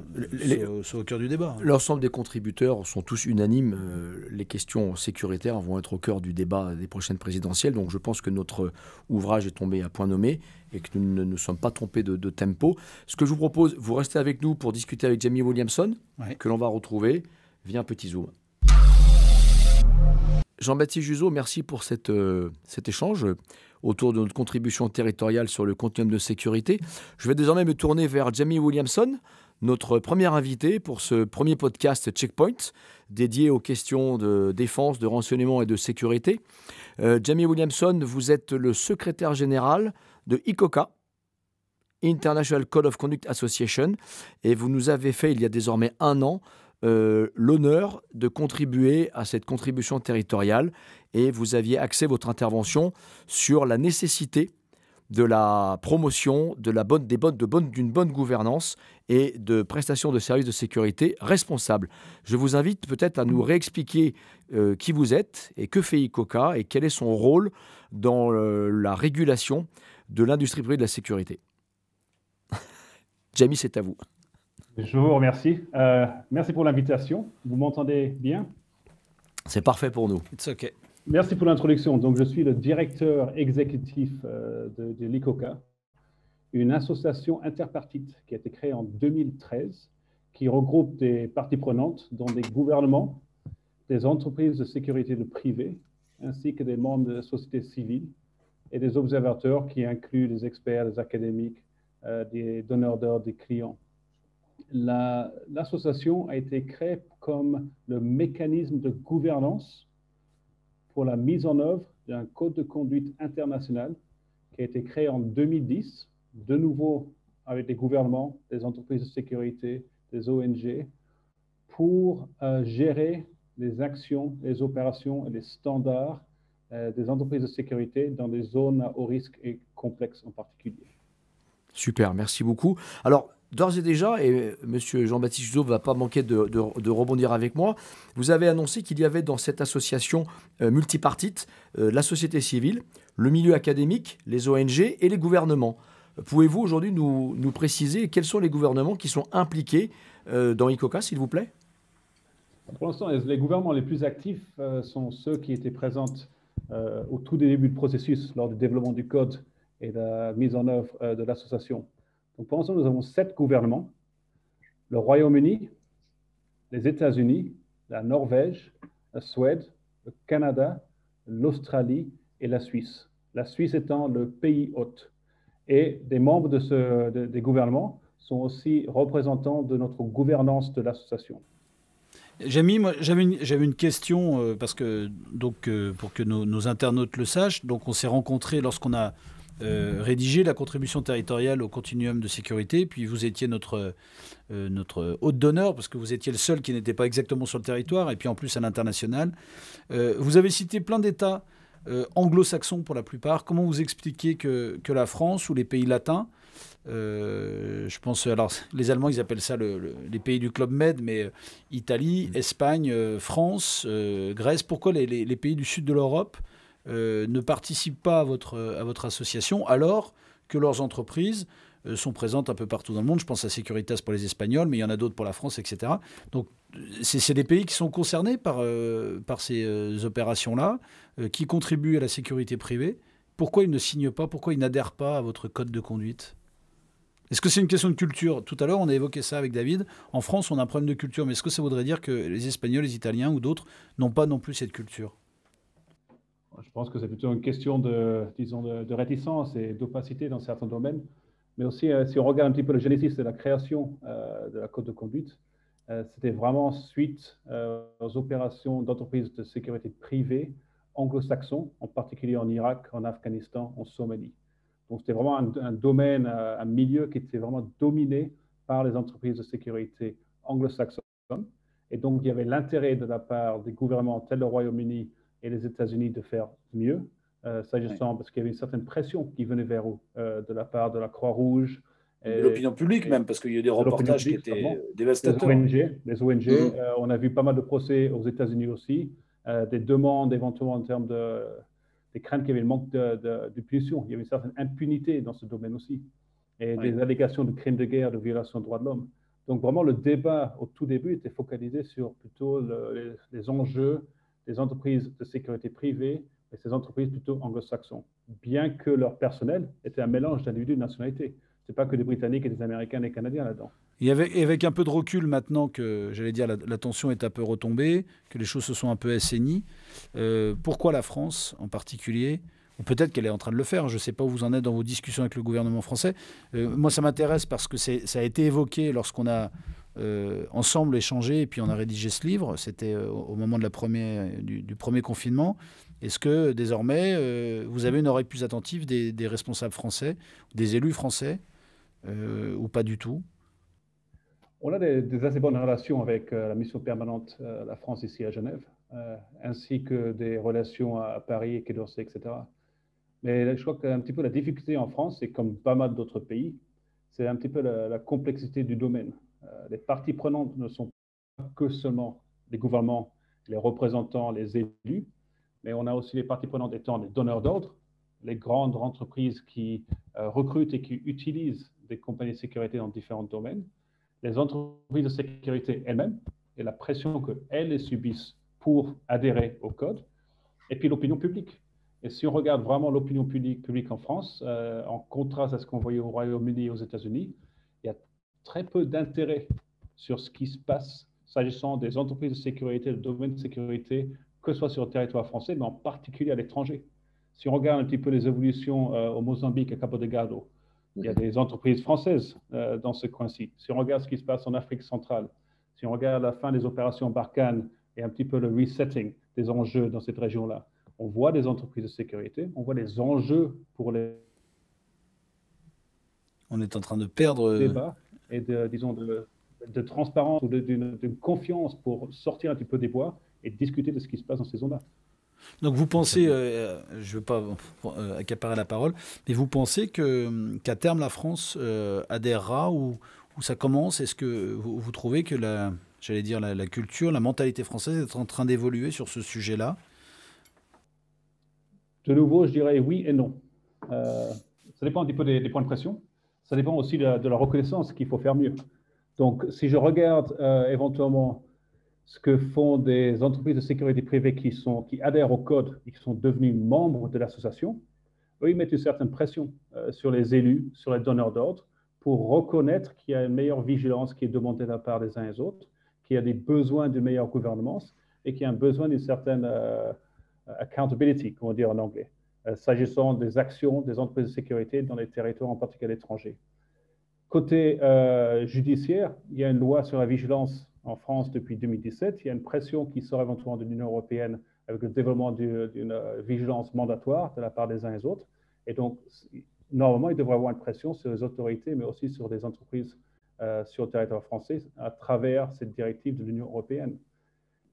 soient, au cœur du débat. L'ensemble des contributeurs sont tous unanimes. Euh, les questions sécuritaires vont être au cœur du débat des prochaines présidentielles. Donc je pense que notre ouvrage est tombé à point nommé et que nous ne nous sommes pas trompés de, tempo. Ce que je vous propose, vous restez avec nous pour discuter avec Jamie Williamson, que l'on va retrouver via un petit zoom. Jean-Baptiste Juzo, merci pour cette, euh, cet échange autour de notre contribution territoriale sur le continuum de sécurité. Je vais désormais me tourner vers Jamie Williamson, notre premier invité pour ce premier podcast Checkpoint, dédié aux questions de défense, de renseignement et de sécurité. Euh, Jamie Williamson, vous êtes le secrétaire général de ICOCA, International Code of Conduct Association, et vous nous avez fait il y a désormais un an euh, l'honneur de contribuer à cette contribution territoriale et vous aviez axé votre intervention sur la nécessité de la promotion de la bonne, des bonnes, de bonne, d'une bonne gouvernance et de prestation de services de sécurité responsables. Je vous invite peut-être à nous réexpliquer euh, qui vous êtes et que fait ICOCA et quel est son rôle dans euh, la régulation de l'industrie privée de la sécurité. Jamie, c'est à vous. Je vous remercie. Euh, merci pour l'invitation. Vous m'entendez bien? C'est parfait pour nous. It's okay. Merci pour l'introduction. Donc, je suis le directeur exécutif euh, de, l'ICOCA, une association interpartite qui a été créée en 2013, qui regroupe des parties prenantes, dont des gouvernements, des entreprises de sécurité de ainsi que des membres de la société civile et des observateurs qui incluent des experts, des académiques, euh, des donneurs d'ordre, des clients l'association a été créée comme le mécanisme de gouvernance pour la mise en œuvre d'un code de conduite international qui a été créé en 2010, de nouveau avec des gouvernements, des entreprises de sécurité, des ONG, pour euh, gérer les actions, les opérations et les standards euh, des entreprises de sécurité dans des zones à haut risque et complexes en particulier. Super, merci beaucoup. Alors, d'ores et déjà, et M. Jean-Baptiste Juzo ne va pas manquer de, rebondir avec moi, vous avez annoncé qu'il y avait dans cette association euh, multipartite euh, la société civile, le milieu académique, les ONG et les gouvernements. Pouvez-vous aujourd'hui nous, préciser quels sont les gouvernements qui sont impliqués euh, dans ICOCA, s'il vous plaît? Pour l'instant, les gouvernements les plus actifs sont ceux qui étaient présents au tout début du processus, lors du développement du code et de la mise en œuvre de l'association. Donc pour l'instant, nous avons sept gouvernements. Le Royaume-Uni, les États-Unis, la Norvège, la Suède, le Canada, l'Australie et la Suisse. La Suisse étant le pays hôte. Et des membres de ce, des gouvernements sont aussi représentants de notre gouvernance de l'association. Jamie, j'avais une, une, question euh, parce que donc euh, pour que nos, nos, internautes le sachent, donc on s'est rencontrés lorsqu'on a euh, rédiger la contribution territoriale au continuum de sécurité. Puis vous étiez notre, euh, notre hôte d'honneur, parce que vous étiez le seul qui n'était pas exactement sur le territoire, et puis en plus à l'international. Euh, vous avez cité plein d'États anglo-saxons pour la plupart. Comment vous expliquez que, que, la France ou les pays latins je pense, alors les Allemands, ils appellent ça les pays du Club Med, mais Italie, mm. Espagne, France, Grèce. Pourquoi les, pays du sud de l'Europe ne participent pas à votre, à votre association alors que leurs entreprises euh, sont présentes un peu partout dans le monde. Je pense à Securitas pour les Espagnols, mais il y en a d'autres pour la France, etc. Donc, c'est des pays qui sont concernés par, euh, par ces euh, opérations-là, qui contribuent à la sécurité privée. Pourquoi ils ne signent pas? Pourquoi ils n'adhèrent pas à votre code de conduite? Est-ce que c'est une question de culture? Tout à l'heure, on a évoqué ça avec David. En France, on a un problème de culture, mais est-ce que ça voudrait dire que les Espagnols, les Italiens ou d'autres n'ont pas non plus cette culture? Je pense que c'est plutôt une question de, disons, de réticence et d'opacité dans certains domaines. Mais aussi, euh, si on regarde un petit peu le génésis de la création euh, de la code de conduite, euh, c'était vraiment suite aux opérations d'entreprises de sécurité privée anglo-saxons, en particulier en Irak, en Afghanistan, en Somalie. Donc, c'était vraiment un, domaine, un milieu qui était vraiment dominé par les entreprises de sécurité anglo-saxonnes. Et donc, il y avait l'intérêt de la part des gouvernements tels le Royaume-Uni et les États-Unis de faire mieux, euh, s'agissant, parce qu'il y avait une certaine pression qui venait vers eux euh, de la part de la Croix-Rouge. De l'opinion publique même, parce qu'il y a eu des reportages qui étaient dévastateurs. Les ONG, les ONG mm. euh, on a vu pas mal de procès aux États-Unis aussi, des demandes éventuellement en termes de des craintes qu'il y avait le manque de, de, punition. Il y avait une certaine impunité dans ce domaine aussi. Et des allégations de crimes de guerre, de violation des droits de l'homme. Donc vraiment, le débat au tout début était focalisé sur plutôt les, les, enjeux des entreprises de sécurité privée et ces entreprises plutôt anglo-saxons, bien que leur personnel était un mélange d'individus de nationalités. Ce n'est pas que des Britanniques et des Américains et des Canadiens là-dedans. Et avec, avec, un peu de recul maintenant que, j'allais dire, la, tension est un peu retombée, que les choses se sont un peu assainies, euh, pourquoi la France en particulier ou peut-être qu'elle est en train de le faire, je ne sais pas où vous en êtes dans vos discussions avec le gouvernement français. Euh, moi, ça m'intéresse parce que ça a été évoqué lorsqu'on a euh, ensemble échangé et puis on a rédigé ce livre. C'était au moment de la première, du premier confinement. Est-ce que désormais, euh, vous avez une oreille plus attentive des, responsables français, des élus français, euh, ou pas du tout? On a des, assez bonnes relations avec euh, la mission permanente la France ici à Genève, ainsi que des relations à, Paris, Quai d'Orsay, etc. Mais je crois qu'un petit peu la difficulté en France, c'est comme pas mal d'autres pays, c'est un petit peu la complexité du domaine. Les parties prenantes ne sont pas que seulement les gouvernements, les représentants, les élus, mais on a aussi les parties prenantes étant les donneurs d'ordre, les grandes entreprises qui euh, recrutent et qui utilisent des compagnies de sécurité dans différents domaines, les entreprises de sécurité elles-mêmes et la pression qu'elles subissent pour adhérer au code, et puis l'opinion publique. Et si on regarde vraiment l'opinion publique, en France, euh, en contraste à ce qu'on voyait au Royaume-Uni et aux États-Unis, très peu d'intérêt sur ce qui se passe s'agissant des entreprises de sécurité, le domaine de sécurité que ce soit sur le territoire français, mais en particulier à l'étranger. Si on regarde un petit peu les évolutions euh, au Mozambique, à Cabo Delgado, il y a des entreprises françaises euh, dans ce coin-ci. Si on regarde ce qui se passe en Afrique centrale, si on regarde la fin des opérations Barkhane et un petit peu le resetting des enjeux dans cette région-là, on voit des entreprises de sécurité, on voit des enjeux pour les. On est en train de perdre. Débat et de, disons, de, de transparence ou d'une confiance pour sortir un petit peu des bois et discuter de ce qui se passe dans ces zones-là. Donc vous pensez, euh, je ne veux pas euh, accaparer la parole, mais vous pensez que, qu'à terme la France euh, adhérera ou, ou, ça commence? Est-ce que vous, trouvez que la, j'allais dire la, culture, la mentalité française est en train d'évoluer sur ce sujet-là? De nouveau, je dirais oui et non. ça dépend un petit peu des, points de pression. Ça dépend aussi de, la reconnaissance qu'il faut faire mieux. Donc si je regarde éventuellement ce que font des entreprises de sécurité privée qui, adhèrent au code et qui sont devenus membres de l'association, eux, ils mettent une certaine pression euh, sur les élus, sur les donneurs d'ordre, pour reconnaître qu'il y a une meilleure vigilance qui est demandée de la part des uns et des autres, qu'il y a des besoins d'une meilleure gouvernance et qu'il y a un besoin d'une certaine euh, accountability, comme on dit en anglais, euh, s'agissant des actions des entreprises de sécurité dans les territoires, en particulier étrangers. Côté judiciaire, il y a une loi sur la vigilance en France depuis 2017. Il y a une pression qui sort éventuellement de l'Union européenne avec le développement d'une euh, vigilance mandatoire de la part des uns et des autres. Et donc, normalement, il devrait y avoir une pression sur les autorités, mais aussi sur des entreprises euh, sur le territoire français à travers cette directive de l'Union européenne.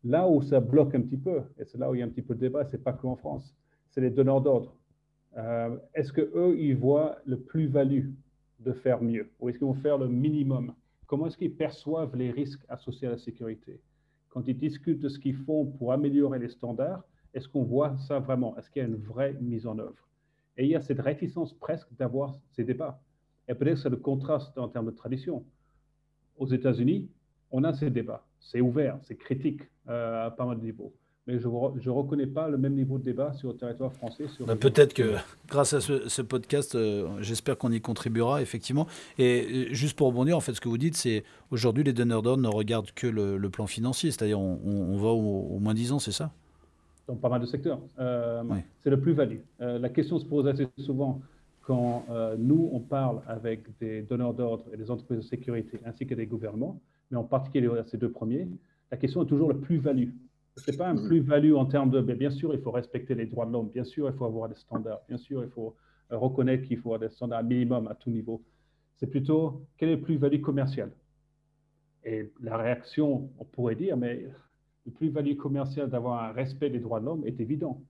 Là où ça bloque un petit peu, et c'est là où il y a un petit peu de débat, c'est pas que en France, c'est les donneurs d'ordre. Euh, est-ce que eux, ils voient le plus-value de faire mieux? Ou est-ce qu'ils vont faire le minimum? Comment est-ce qu'ils perçoivent les risques associés à la sécurité? Quand ils discutent de ce qu'ils font pour améliorer les standards, est-ce qu'on voit ça vraiment? Est-ce qu'il y a une vraie mise en œuvre? Et il y a cette réticence presque d'avoir ces débats. Et peut-être c'est le contraste en termes de tradition. Aux États-Unis, on a ces débats. C'est ouvert, c'est critique euh, à pas mal de niveaux mais je ne reconnais pas le même niveau de débat sur le territoire français. Bah, peut-être que grâce à ce, podcast, euh, j'espère qu'on y contribuera, effectivement. Et juste pour rebondir, en fait, ce que vous dites, c'est aujourd'hui, les donneurs d'ordre ne regardent que le, plan financier, c'est-à-dire on, va au, moins 10 ans, c'est ça? Dans pas mal de secteurs. Euh, c'est le plus-value. Euh, la question se pose assez souvent quand nous, on parle avec des donneurs d'ordre et des entreprises de sécurité, ainsi que des gouvernements, mais en particulier ces deux premiers, la question est toujours le plus-value. Ce n'est pas un mm. plus-value en termes de, bien sûr, il faut respecter les droits de l'homme, bien sûr, il faut avoir des standards, bien sûr, il faut euh, reconnaître qu'il faut avoir des standards minimum à tout niveau. C'est plutôt, quel est le plus-value commercial? Et la réaction, on pourrait dire, mais le plus-value commercial d'avoir un respect des droits de l'homme est évident.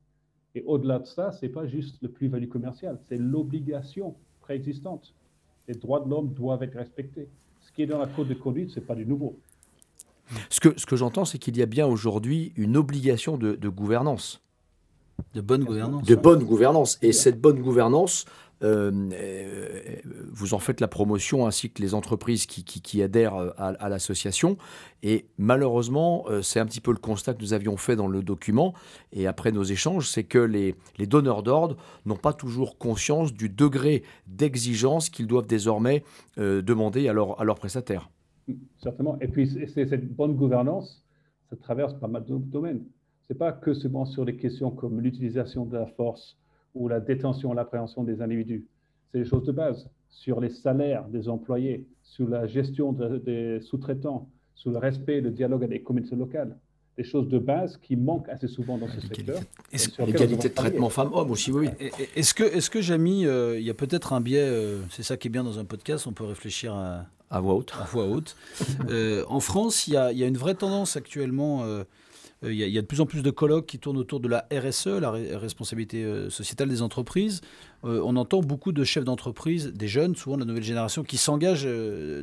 Et au-delà de ça, ce n'est pas juste le plus-value commercial, c'est l'obligation préexistante. Les droits de l'homme doivent être respectés. Ce qui est dans la code de conduite, ce n'est pas du nouveau. Ce que, ce que j'entends, c'est qu'il y a bien aujourd'hui une obligation de, gouvernance. De bonne gouvernance. De bonne gouvernance. Et cette bonne gouvernance, euh, euh, vous en faites la promotion ainsi que les entreprises qui, qui, adhèrent à, l'association. Et malheureusement, euh, c'est un petit peu le constat que nous avions fait dans le document et après nos échanges, c'est que les, les donneurs d'ordre n'ont pas toujours conscience du degré d'exigence qu'ils doivent désormais demander à, à leurs prestataires. Certainement. Et puis, cette bonne gouvernance, ça traverse pas mal de domaines. Ce n'est pas que seulement sur des questions comme l'utilisation de la force ou la détention, l'appréhension des individus. C'est des choses de base sur les salaires des employés, sur la gestion des sous-traitants, sur le respect et le dialogue avec les communautés locales des choses de base qui manquent assez souvent dans ce secteur. L'égalité de traitement femmes-hommes aussi, oui. Est-ce que, est que Jamy, euh, il y a peut-être un biais, euh, c'est ça qui est bien dans un podcast, on peut réfléchir à, à voix haute. À voix haute. Euh, en France, il y, a, une vraie tendance actuellement. Euh, il y, a, de plus en plus de colloques qui tournent autour de la RSE, la responsabilité euh, sociétale des entreprises. on entend beaucoup de chefs d'entreprise, des jeunes, souvent de la nouvelle génération, qui s'engagent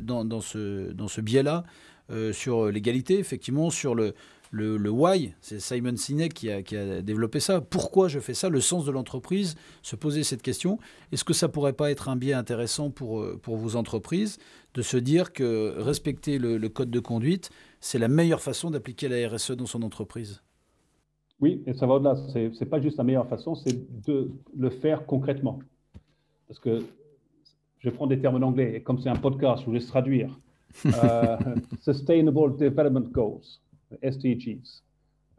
dans, ce, biais-là, sur l'égalité, effectivement, sur le, why, c'est Simon Sinek qui a, développé ça. Pourquoi je fais ça? Le sens de l'entreprise, se poser cette question. Est-ce que ça pourrait pas être un biais intéressant euh, pour vos entreprises? De se dire que respecter le, code de conduite, c'est la meilleure façon d'appliquer la RSE dans son entreprise Oui, et ça va au-delà. Ce n'est pas juste la meilleure façon, c'est de le faire concrètement. Parce que je prends des termes en anglais, et comme c'est un podcast, je vous laisse traduire. Euh, Sustainable Development Goals. SDGs,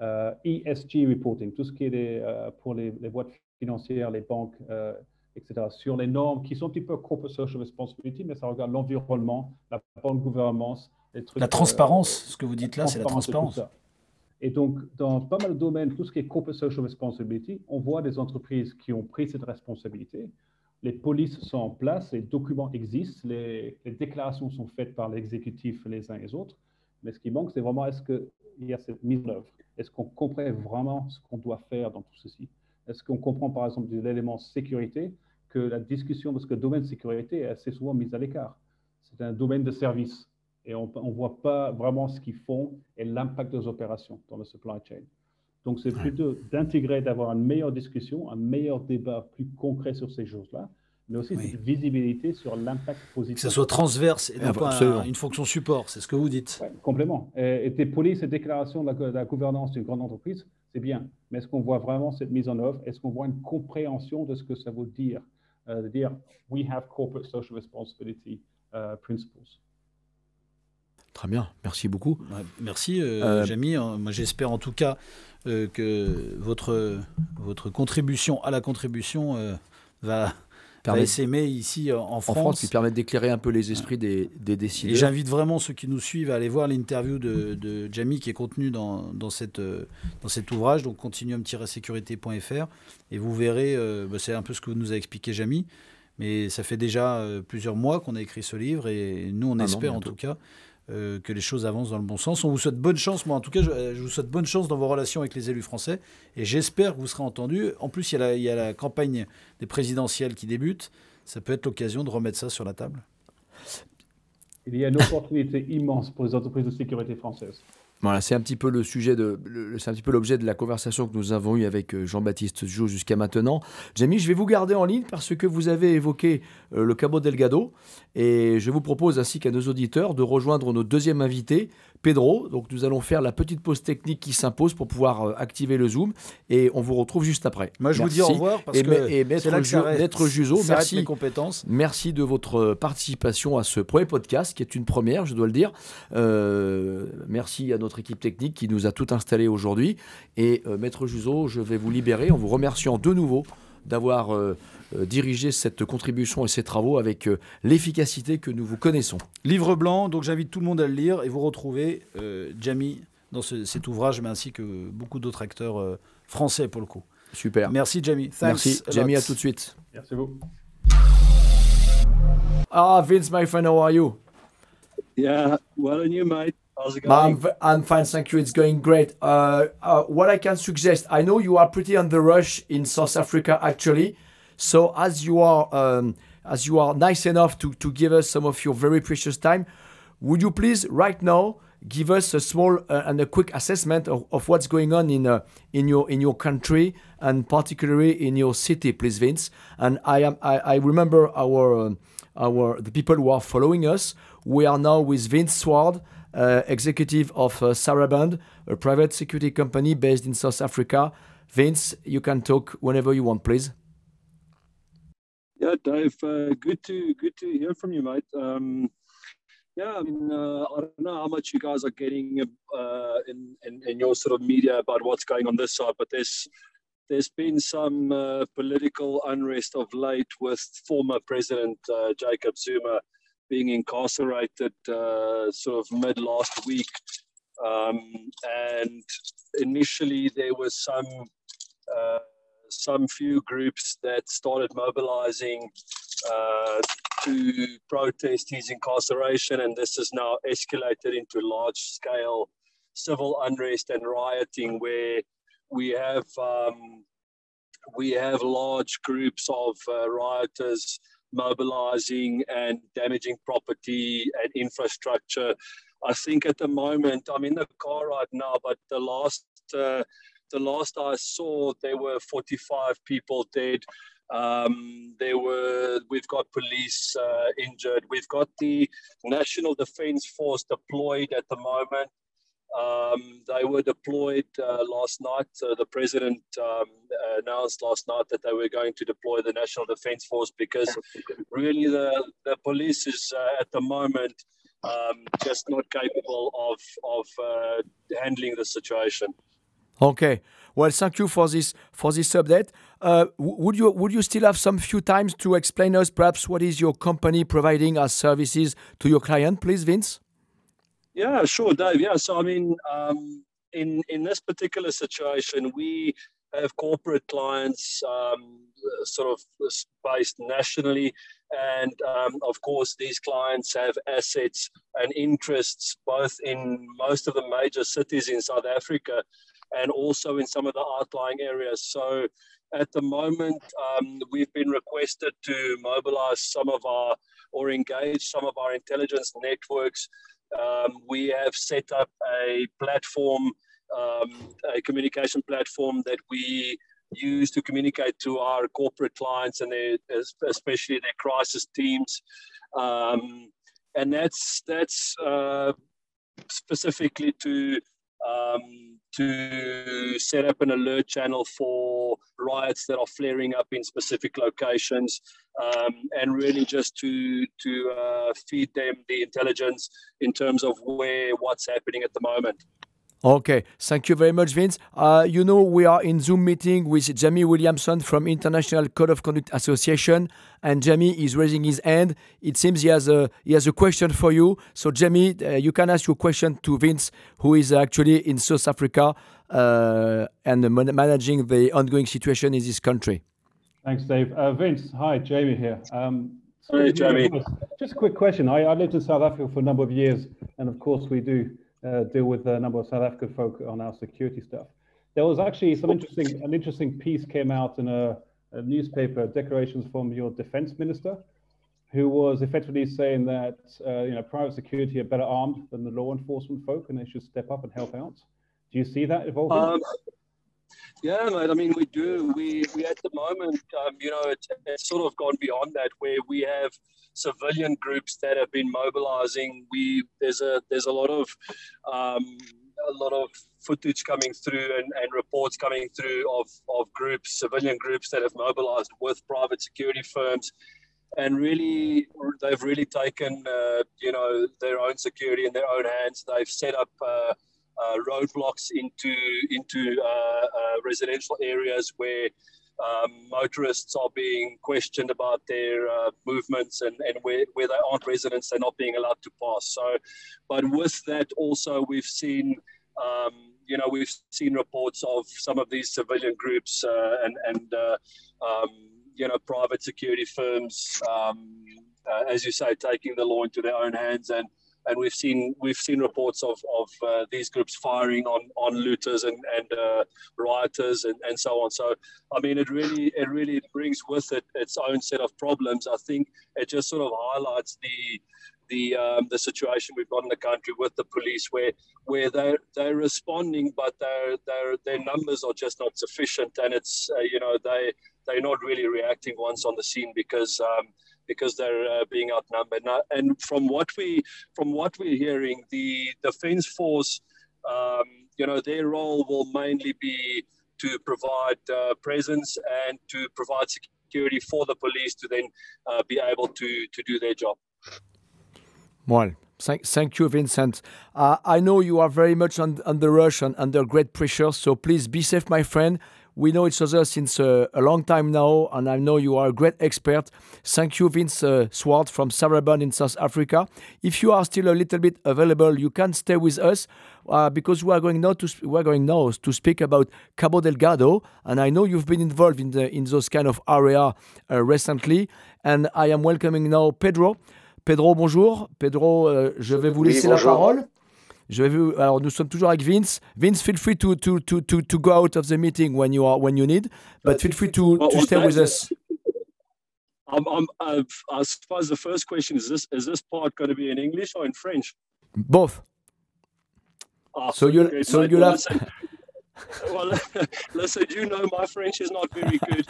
euh, ESG reporting, tout ce qui est euh, pour les, boîtes financières, les banques, etc., sur les normes qui sont un petit peu corporate social responsibility, mais ça regarde l'environnement, la bonne gouvernance. Les trucs, la transparence, ce que vous dites là, c'est la transparence. Et donc, dans pas mal de domaines, tout ce qui est corporate social responsibility, on voit des entreprises qui ont pris cette responsabilité. Les polices sont en place, les documents existent, les, les déclarations sont faites par l'exécutif les uns et les autres. Mais ce qui manque, c'est vraiment est-ce que il y a cette mise en œuvre? Est-ce qu'on comprend vraiment ce qu'on doit faire dans tout ceci? Est-ce qu'on comprend par exemple de l'élément sécurité que la discussion de ce que le domaine de sécurité est assez souvent mise à l'écart C'est un domaine de service et on ne voit pas vraiment ce qu'ils font et l'impact des opérations dans le supply chain. Donc c'est plutôt d'intégrer, d'avoir une meilleure discussion, un meilleur débat plus concret sur ces choses-là mais aussi une visibilité sur l'impact positif. Que ce soit transverse et non pas une fonction support, c'est ce que vous dites. complément. Et, tes polices et déclarations de la, gouvernance d'une grande entreprise, c'est bien. Mais est-ce qu'on voit vraiment cette mise en œuvre? Est-ce qu'on voit une compréhension de ce que ça veut dire euh, De dire, we have corporate social responsibility uh, principles? Très bien, merci beaucoup. merci, euh, euh, Jamie. Moi, j'espère en tout cas que votre, votre contribution à la contribution va va s'aimer ici en France. En France, qui permet d'éclairer un peu les esprits des, des décideurs. Et j'invite vraiment ceux qui nous suivent à aller voir l'interview de, de, Jamie qui est contenue dans, dans, cette, dans cet ouvrage, donc continuum-sécurité.fr. Et vous verrez, euh, bah, c'est un peu ce que nous a expliqué Jamie, mais ça fait déjà euh, plusieurs mois qu'on a écrit ce livre et nous, on espère en tout cas euh, que les choses avancent dans le bon sens. On vous souhaite bonne chance. Moi, en tout cas, je, vous souhaite bonne chance dans vos relations avec les élus français. Et j'espère que vous serez entendus. En plus, il y a la campagne des présidentielles qui débute. Ça peut être l'occasion de remettre ça sur la table. Il y a une opportunité immense pour les entreprises de sécurité françaises. Voilà, c'est un petit peu le sujet de, c'est un petit peu l'objet de la conversation que nous avons eue avec euh, Jean-Baptiste Jou jusqu'à maintenant. Jamie, je vais vous garder en ligne parce que vous avez évoqué euh, le Cabo Delgado et je vous propose ainsi qu'à nos auditeurs de rejoindre notre deuxième invité, Pedro. Donc nous allons faire la petite pause technique qui s'impose pour pouvoir euh, activer le zoom et on vous retrouve juste après. Moi je vous dis au revoir parce et, que et maître, Juzo, merci, compétences. merci de votre participation à ce premier podcast qui est une première, je dois le dire. Euh, merci à notre équipe technique qui nous a tout installé aujourd'hui et euh, maître Juzo, je vais vous libérer en vous remerciant de nouveau d'avoir euh, diriger cette contribution et ces travaux avec euh, l'efficacité que nous vous connaissons. Livre blanc, donc j'invite tout le monde à le lire et vous retrouvez euh, Jamie dans cet ouvrage, mais ainsi que beaucoup d'autres acteurs français pour le coup. Super. Merci Jamie. Merci Jamie, à tout de suite. Merci beaucoup. Ah, Vince, my friend, how are you? Yeah, well, and you, mate. How's it going? I'm, I'm fine, thank you. It's going great. Uh, uh, what I can suggest, I know you are pretty on the rush in South Africa, actually. So as you are um, as you are nice enough to, to give us some of your very precious time, would you please right now give us a small uh, and a quick assessment of, of what's going on in uh, in your in your country and particularly in your city, please, Vince? And I am I, I remember our uh, our the people who are following us. We are now with Vince Sward. Uh, executive of uh, Saraband, a private security company based in South Africa. Vince, you can talk whenever you want, please. Yeah, Dave, uh, good to good to hear from you, mate. Um, yeah, I mean, uh, I don't know how much you guys are getting uh, in, in, in your sort of media about what's going on this side, but there's there's been some uh, political unrest of late with former President uh, Jacob Zuma being incarcerated uh, sort of mid last week, um, and initially there were some some few groups that started mobilizing uh, to protest his incarceration, and this has now escalated into large scale civil unrest and rioting where we have um, we have large groups of uh, rioters mobilizing and damaging property and infrastructure. I think at the moment, I'm in the car right now, but the last uh, the last I saw, there were 45 people dead. Um, there were, we've got police uh, injured. We've got the National Defense Force deployed at the moment. Um, they were deployed uh, last night. Uh, the president um, announced last night that they were going to deploy the National Defense Force because really the, the police is uh, at the moment um, just not capable of, of uh, handling the situation. Okay. Well, thank you for this for this update. Uh, would you would you still have some few times to explain us perhaps what is your company providing as services to your client, please, Vince? Yeah, sure, Dave. Yeah, so I mean, um, in in this particular situation, we have corporate clients, um, sort of based nationally, and um, of course, these clients have assets and interests both in most of the major cities in South Africa and also in some of the outlying areas. So at the moment, um, we've been requested to mobilize some of our or engage some of our intelligence networks. Um, we have set up a platform, um, a communication platform that we use to communicate to our corporate clients and their, especially their crisis teams. Um, and that's that's uh, specifically to um, to set up an alert channel for riots that are flaring up in specific locations, um, and really just to to uh, feed them the intelligence in terms of where what's happening at the moment. Okay, thank you very much, Vince. Uh, you know, we are in Zoom meeting with Jamie Williamson from International Code of Conduct Association, and Jamie is raising his hand. It seems he has a he has a question for you. So, Jamie, uh, you can ask your question to Vince, who is actually in South Africa uh, and managing the ongoing situation in this country. Thanks, Dave. Uh, Vince, hi, Jamie here. Um, Hey, Jamie. Just a quick question. I, I, lived in South Africa for a number of years, and of course, we do uh, deal with a number of South African folk on our security stuff. There was actually some interesting, an interesting piece came out in a, a newspaper, declarations from your defense minister, who was effectively saying that uh, you know private security are better armed than the law enforcement folk, and they should step up and help out. Do you see that evolving? Um, yeah, mate. I mean, we do. We we at the moment, um, you know, it's, it's sort of gone beyond that, where we have civilian groups that have been mobilizing. We there's a there's a lot of um, a lot of footage coming through and, and reports coming through of, of groups, civilian groups that have mobilized with private security firms and really they've really taken uh, you know their own security in their own hands. They've set up uh, roadblocks into into uh, uh, residential areas where. Um, motorists are being questioned about their uh, movements and, and where, where they aren't residents, they're not being allowed to pass. So, but with that also, we've seen um, you know, we've seen reports of some of these civilian groups uh, and, and uh, um, you know, private security firms, um, uh, as you say, taking the law into their own hands. And, and we've seen we've seen reports of, of uh, these groups firing on, on looters and, and uh, rioters and, and so on. So I mean, it really it really brings with it its own set of problems. I think it just sort of highlights the the um, the situation we've got in the country with the police, where where they're they're responding, but their their their numbers are just not sufficient, and it's uh, you know they they're not really reacting once on the scene because. Um, because they're uh, being outnumbered, now, and from what we from what we're hearing, the defence force, um, you know, their role will mainly be to provide uh, presence and to provide security for the police to then uh, be able to to do their job. Well, thank, thank you, Vincent. Uh, I know you are very much on, under rush and under great pressure, so please be safe, my friend. We know each other since uh, a long time now, and I know you are a great expert. Thank you, Vince uh, Swart from Sarabon in South Africa. If you are still a little bit available, you can stay with us uh, because we are going now to we are going now to speak about Cabo Delgado, and I know you've been involved in the in those kind of area uh, recently. And I am welcoming now Pedro. Pedro, bonjour. Pedro, euh, je vais vous laisser la parole. Je vais vous, alors nous sommes toujours avec Vince. Vince, feel free to, to, to, to, to go out of the meeting when you, are, when you need, but feel free to, to stay with us. I'm, I'm, uh, I suppose the first question is this: Is this part going to be in English or in French? Both. Oh, so you so you'll have well, listen, you know my French is not very good.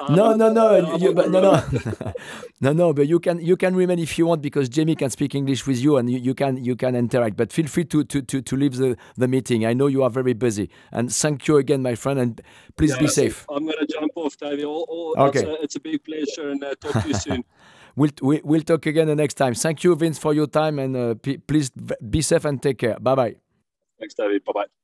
Um, no, no, no, you, but, no, no, no, no. But you can you can remain if you want because Jamie can speak English with you and you, you can you can interact. But feel free to to to, to leave the, the meeting. I know you are very busy. And thank you again, my friend. And please yeah, be safe. I'm going to jump off, David. All, all, okay. It's a, it's a, big pleasure, and uh, talk to you soon. We'll, we, will talk again the next time. Thank you, Vince, for your time, and uh, please be safe and take care. Bye bye. Thanks, David. Bye bye.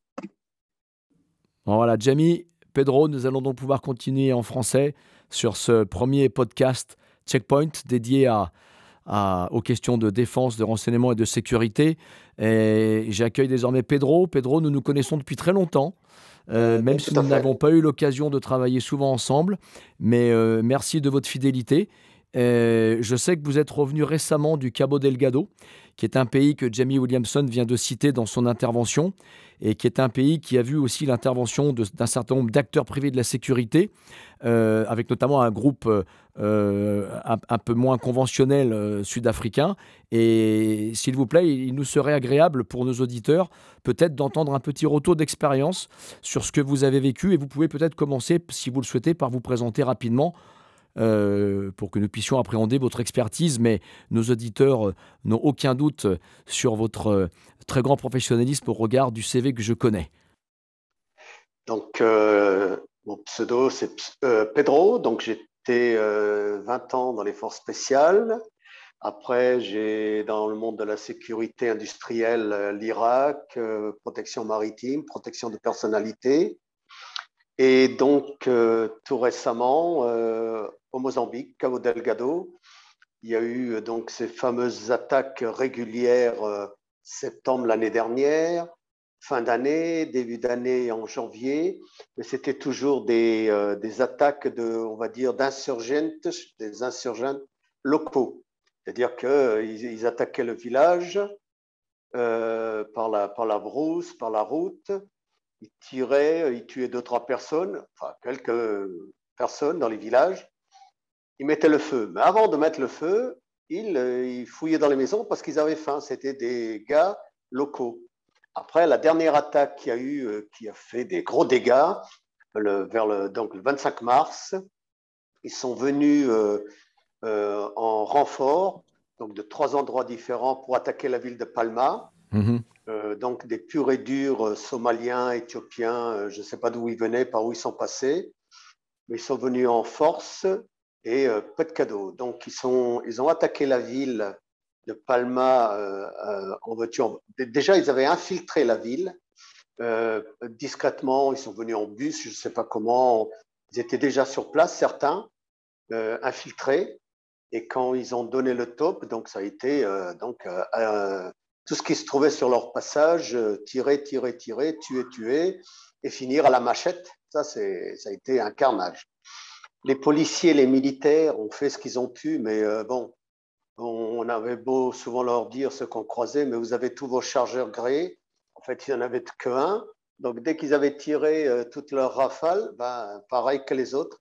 Voilà, Jamie, Pedro, nous allons donc pouvoir continuer en français sur ce premier podcast Checkpoint dédié à, aux questions de défense, de renseignement et de sécurité. Et j'accueille désormais Pedro. Pedro, nous nous connaissons depuis très longtemps. Euh, même si nous n'avons pas eu l'occasion de travailler souvent ensemble, mais euh, merci de votre fidélité. je sais que vous êtes revenu récemment du Cabo Delgado, qui est un pays que Jamie Williamson vient de citer dans son intervention et qui est un pays qui a vu aussi l'intervention d'un certain nombre d'acteurs privés de la sécurité, euh, avec notamment un groupe euh, un, peu moins conventionnel euh, sud-africain. Et s'il vous plaît, il nous serait agréable pour nos auditeurs peut-être d'entendre un petit retour d'expérience sur ce que vous avez vécu. Et vous pouvez peut-être commencer, si vous le souhaitez, par vous présenter rapidement euh, pour que nous puissions appréhender votre expertise, mais nos auditeurs euh, n'ont aucun doute sur votre euh, très grand professionnalisme au regard du CV que je connais. Donc, mon pseudo, c'est Pedro. Donc, j'étais 20 ans dans les forces spéciales. Après, j'ai dans le monde de la sécurité industrielle l'Irak, protection maritime, protection de personnalité. Et donc, tout récemment, au Mozambique, Cabo Delgado. Il y a eu euh, donc ces fameuses attaques régulières euh, septembre l'année dernière, fin d'année, début d'année en janvier, mais c'était toujours des, euh, des, attaques de, on va dire, d'insurgentes, des insurgents locaux. C'est-à-dire qu'ils ils attaquaient le village par, la, par la brousse, par la route. Ils tiraient, ils tuaient deux, trois personnes, enfin quelques personnes dans les villages. Ils mettaient le feu. Mais avant de mettre le feu, ils, ils fouillaient dans les maisons parce qu'ils avaient faim. C'était des gars locaux. Après, la dernière attaque qui a eu, euh, qui a fait des gros dégâts, le, vers le, donc le 25 mars, ils sont venus euh, euh, en renfort, donc de trois endroits différents pour attaquer la ville de Palma. Mhm. Donc des purs et durs somaliens, éthiopiens, je ne sais pas d'où ils venaient, par où ils sont passés, mais ils sont venus en force et pas de cadeau. Donc ils, sont, ils ont attaqué la ville de Palma euh, euh, en voiture. Déjà, ils avaient infiltré la ville euh, discrètement. Ils sont venus en bus, je ne sais pas comment. Ils étaient déjà sur place, certains, infiltrés. Et quand ils ont donné le top, donc ça a été donc tout ce qui se trouvait sur leur passage, tirer, tirer, tirer, tuer, tuer, et finir à la machette. Ça, ça a été un carnage. Les policiers, les militaires ont fait ce qu'ils ont pu, mais bon, on avait beau souvent leur dire ce qu'on croisait, mais vous avez tous vos chargeurs gris. En fait, il n'y en avait qu'un. Donc, dès qu'ils avaient tiré euh, toute leur rafale, ben, pareil que les autres,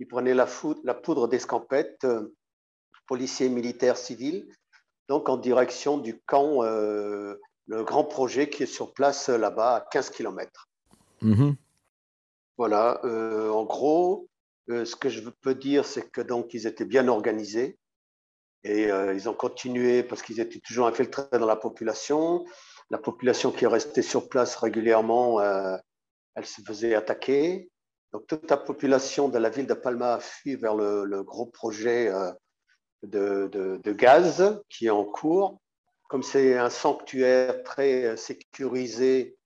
ils prenaient la, poudre d'escampette, euh, policiers, militaires, civils, donc en direction du camp, euh, le grand projet qui est sur place là-bas à 15 km. Mm-hmm. Voilà, en gros, ce que je peux dire, c'est que donc ils étaient bien organisés. Et euh, ils ont continué parce qu'ils étaient toujours infiltrés dans la population. La population qui est restée sur place régulièrement, euh, elle se faisait attaquer. Donc toute la population de la ville de Palma a fui vers le, gros projet euh, de, gaz qui est en cours. Comme c'est un sanctuaire très sécurisé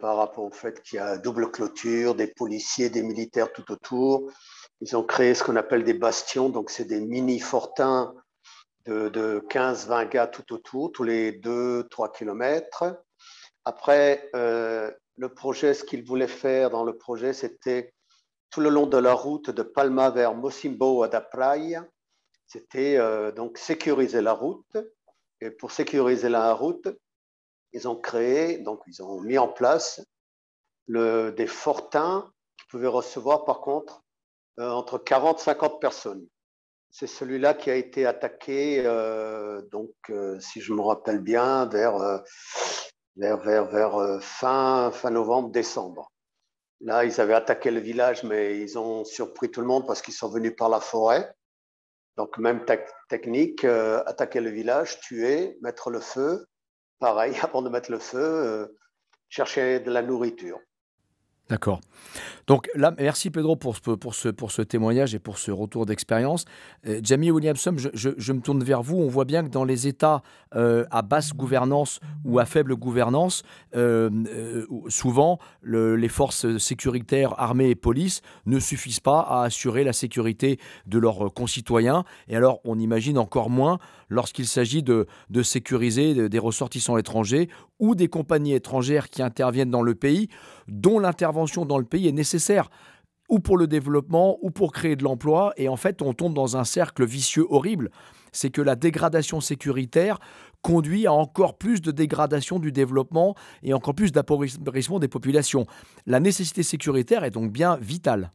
par rapport au fait qu'il y a double clôture, des policiers, des militaires tout autour, ils ont créé ce qu'on appelle des bastions, donc c'est des mini-fortins de, 15-20 gars tout autour, tous les 2-3 kilomètres. Après, euh, le projet, ce qu'il voulait faire dans le projet, c'était tout le long de la route de Palma vers Mosimbo à da c'était euh, donc sécuriser la route. Et pour sécuriser la route, ils ont créé, donc ils ont mis en place des fortins qui pouvaient recevoir par contre euh, entre 40 et 50 personnes. C'est celui-là qui a été attaqué, euh, donc, si je me rappelle bien, vers, fin novembre, décembre. Là, ils avaient attaqué le village, mais ils ont surpris tout le monde parce qu'ils sont venus par la forêt. Donc, même technique, attaquer le village, tuer, mettre le feu. Pareil, avant de mettre le feu, chercher de la nourriture. D'accord. Donc là, merci Pedro pour, pour, ce, pour ce témoignage et pour ce retour d'expérience. Euh, Jamie Williamson, je, je, me tourne vers vous. On voit bien que dans les États euh, à basse gouvernance ou à faible gouvernance, euh, souvent les forces sécuritaires, armées et police ne suffisent pas à assurer la sécurité de leurs concitoyens. Et alors, on imagine encore moins lorsqu'il s'agit de, de sécuriser des ressortissants étrangers ou des compagnies étrangères qui interviennent dans le pays, dont l'intervention dans le pays est nécessaire ou pour le développement ou pour créer de l'emploi. Et en fait, on tombe dans un cercle vicieux horrible. C'est que la dégradation sécuritaire conduit à encore plus de dégradation du développement et encore plus d'appauvrissement des populations. La nécessité sécuritaire est donc bien vitale.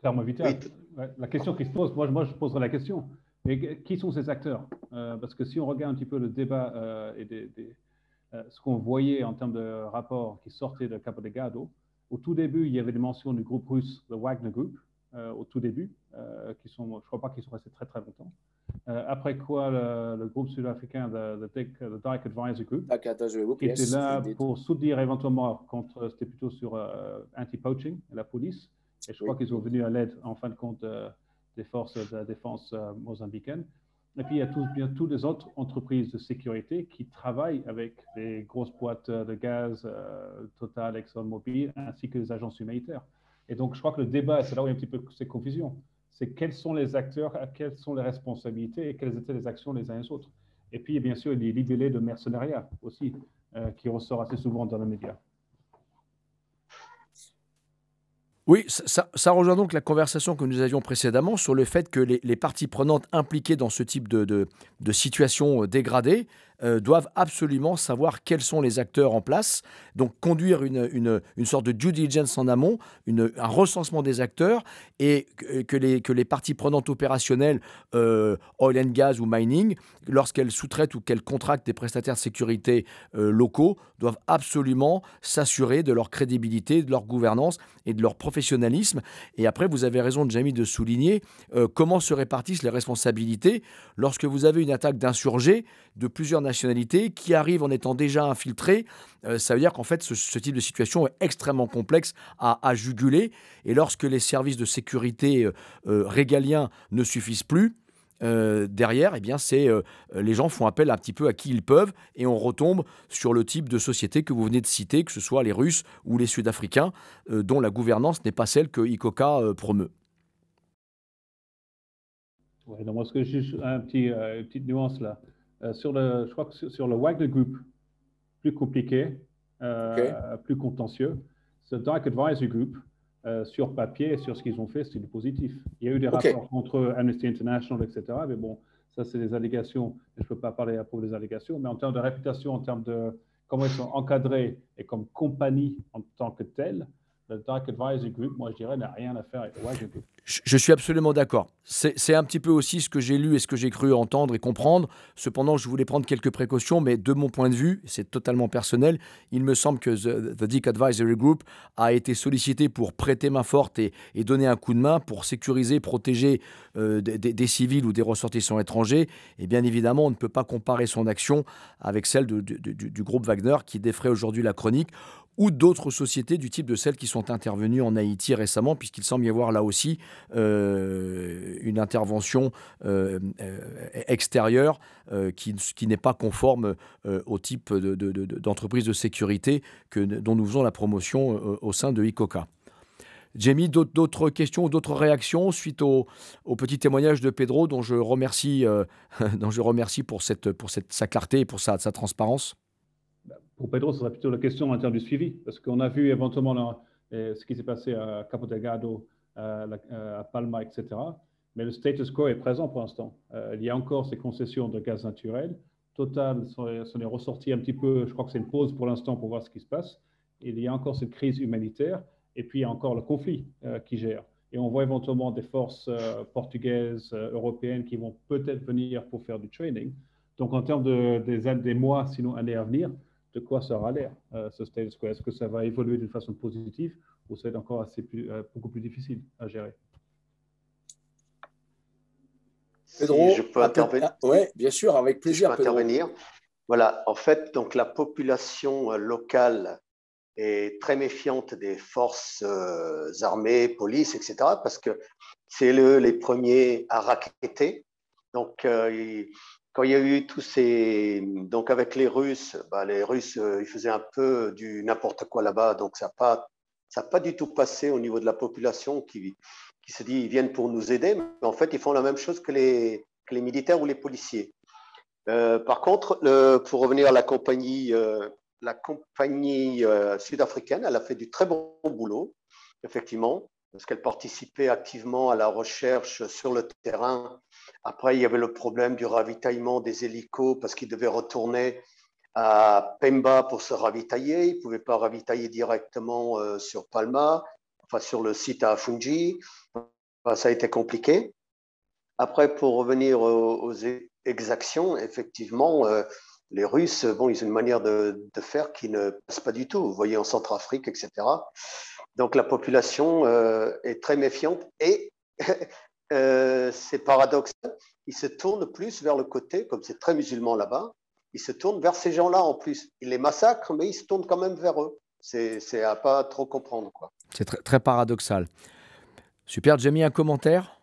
Clairement vitale. La question qui se pose, moi, moi je poserai la question. Mais qui sont ces acteurs? Euh, Parce que si on regarde un petit peu le débat euh, et euh, ce qu'on voyait en termes de rapports qui sortaient de Capo Delgado, au tout début, il y avait des mentions du groupe russe, le Wagner Group, au tout début, qui sont, je ne crois pas qu'ils sont restés très très longtemps. après quoi, le, groupe sud-africain, le, Dyke Advisor Group, qui était là pour soutenir éventuellement contre, c'était plutôt sur anti-poaching, la police. Et je crois qu'ils sont venus à l'aide, en fin de compte, des forces de défense euh, mozambicaines. Et puis, il y a tous, bien tous les autres entreprises de sécurité qui travaillent avec les grosses boîtes de gaz, euh, Total, ExxonMobil, ainsi que les agences humanitaires. Et donc, je crois que le débat, c'est là où il y a un petit peu ces confusions, c'est quels sont les acteurs, quelles sont les responsabilités et quelles étaient les actions les uns les autres. Et puis, bien sûr, il y a les libellés de mercenariat aussi, euh, qui ressort assez souvent dans les médias. Oui, ça, rejoint donc la conversation que nous avions précédemment sur le fait que les, parties prenantes impliquées dans ce type de, situation dégradée euh, doivent absolument savoir quels sont les acteurs en place, donc conduire une, une, une sorte de due diligence en amont, un recensement des acteurs, et que les, que les parties prenantes opérationnelles, euh, oil and gas ou mining, lorsqu'elles sous-traitent ou qu'elles contractent des prestataires de sécurité euh, locaux, doivent absolument s'assurer de leur crédibilité, de leur gouvernance et de leur professionnalisme. Et après, vous avez raison, Jamie, de souligner comment se répartissent les responsabilités lorsque vous avez une attaque d'insurgés de plusieurs nationalités qui arrivent en étant déjà infiltrés. Euh, ça veut dire qu'en fait, ce, type de situation est extrêmement complexe à, juguler. Et lorsque les services de sécurité euh, euh, régaliens ne suffisent plus, derrière, eh bien, c'est les gens font appel un petit peu à qui ils peuvent et on retombe sur le type de société que vous venez de citer, que ce soit les Russes ou les Sud-Africains, dont la gouvernance n'est pas celle que ICOCA promeut. Ouais, donc moi, ce que juste un petit, une petite nuance là. Euh, sur le, je crois que sur, le Wagner Group, plus compliqué, euh, plus contentieux. Ce Dark Advisory Group, euh, sur papier sur ce qu'ils ont fait, c'est du positif. Il y a eu des rapports contre Amnesty International, etc. Mais bon, ça, c'est des allégations. Je ne peux pas parler à propos des allégations, mais en termes de réputation, en termes de comment ils sont encadrés et comme compagnie en tant que telle, le Dark Advisory Group, moi je dirais, n'a rien à faire avec le Wagner Group. Je suis absolument d'accord. C'est un petit peu aussi ce que j'ai lu et ce que j'ai cru entendre et comprendre. Cependant, je voulais prendre quelques précautions, mais de mon point de vue, c'est totalement personnel, il me semble que The, Dick Advisory Group a été sollicité pour prêter main forte et, donner un coup de main pour sécuriser, protéger euh, des, civils ou des ressortissants étrangers. Et bien évidemment, on ne peut pas comparer son action avec celle du, groupe Wagner qui défrait aujourd'hui la chronique ou d'autres sociétés du type de celles qui sont intervenues en Haïti récemment, puisqu'il semble y avoir là aussi euh, une intervention euh, euh, extérieure qui, n'est pas conforme au type d'entreprise de, sécurité que, dont nous faisons la promotion au sein de ICOCA. Jamie, d'autres questions ou d'autres réactions suite au, petit témoignage de Pedro, dont je remercie, dont je remercie pour, cette, pour cette, sa clarté et pour sa transparence? Pour Pedro, ce serait plutôt la question en termes du suivi, parce qu'on a vu éventuellement euh, ce qui s'est passé à Capo Delgado, euh, à, Palma, etc. Mais le status quo est présent pour l'instant. Euh, il y a encore ces concessions de gaz naturel. Total s'en est ressorti un petit peu, je crois que c'est une pause pour l'instant pour voir ce qui se passe. Il y a encore cette crise humanitaire, et puis il y a encore le conflit qui gère. Et on voit éventuellement des forces portugaises, européennes qui vont peut-être venir pour faire du training. Donc en termes de, des, des mois, sinon années à venir, de quoi aura l'air, euh, ce status quo Est-ce que ça va évoluer d'une façon positive ou ça va être encore assez euh, beaucoup plus difficile à gérer? Pedro, je peux intervenir. Oui, bien sûr, avec plaisir. intervenir. Voilà, en fait, donc la population euh, locale est très méfiante des forces armées, police, etc., parce que c'est les premiers à raqueter. Donc, quand il y a eu tous ces. Donc, avec les Russes, bah, les Russes, euh, ils faisaient un peu du n'importe quoi là-bas. Donc, ça n'a pas, pas du tout passé au niveau de la population qui, qui se dit ils viennent pour nous aider. Mais en fait, ils font la même chose que les, que les militaires ou les policiers. Euh, par contre, pour revenir à la compagnie, euh, la compagnie sud-africaine, elle a fait du très bon boulot, effectivement, parce qu'elle participait activement à la recherche sur le terrain après, il y avait le problème du ravitaillement des hélicos parce qu'ils devaient retourner à Pemba pour se ravitailler. Ils ne pouvaient pas ravitailler directement euh, sur Palma, enfin sur le site à Fungi. ça a été compliqué. Après, pour revenir aux, exactions, effectivement, euh, les Russes, bon, ils ont une manière de, faire qui ne passe pas du tout. Vous voyez en Centrafrique, etc. Donc la population euh, est très méfiante et Euh, c'est paradoxal, ils se tournent plus vers le côté, comme c'est très musulman là-bas, ils se tournent vers ces gens-là en plus. Ils les massacrent, mais ils se tournent quand même vers eux. C'est à pas trop comprendre. C'est très, très, paradoxal. Super, Jamie, un commentaire?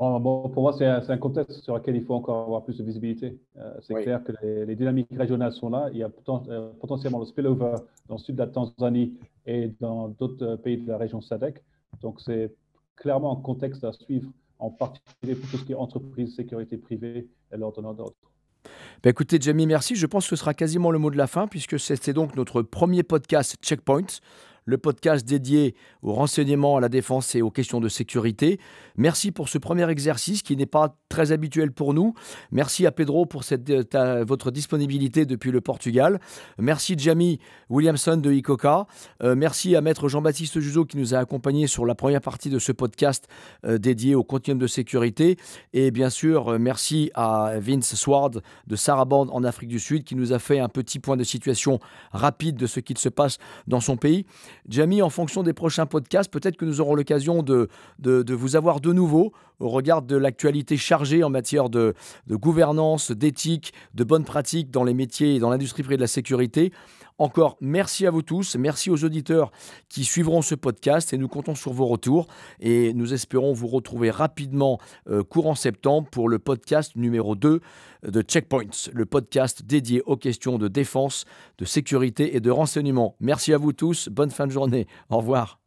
Bon, Pour moi, c'est un, contexte sur lequel il faut encore avoir plus de visibilité. Euh, c'est clair que les, dynamiques régionales sont là. Il y a euh, potentiellement le spillover dans le sud de la Tanzanie et dans d'autres pays de la région SADC. Donc, c'est clairement un contexte à suivre, en particulier pour tout ce qui est entreprise, sécurité privée et l'ordre d'ordre. Ben écoutez, Jamie, merci. Je pense que ce sera quasiment le mot de la fin, puisque c'était donc notre premier podcast Checkpoint. Le podcast dédié aux renseignements à la défense et aux questions de sécurité. Merci pour ce premier exercice qui n'est pas très habituel pour nous. Merci à Pedro pour euh, votre disponibilité depuis le Portugal. Merci Jamie Williamson de ICOCA. Euh, merci à Maître Jean-Baptiste Juzo qui nous a accompagnés sur la première partie de ce podcast euh, dédié au continuum de sécurité. Et bien sûr, merci à Vince Sward de Saraband en Afrique du Sud qui nous a fait un petit point de situation rapide de ce qu'il se passe dans son pays. Jamie, en fonction des prochains podcasts, peut-être que nous aurons l'occasion de, vous avoir de nouveau au regard de l'actualité chargée en matière de, de gouvernance, d'éthique, de bonnes pratiques dans les métiers et dans l'industrie privée de la sécurité. Encore merci à vous tous, merci aux auditeurs qui suivront ce podcast et nous comptons sur vos retours et nous espérons vous retrouver rapidement euh, courant septembre pour le podcast numéro 2 de Checkpoints, le podcast dédié aux questions de défense, de sécurité et de renseignement. Merci à vous tous, bonne fin de journée, au revoir.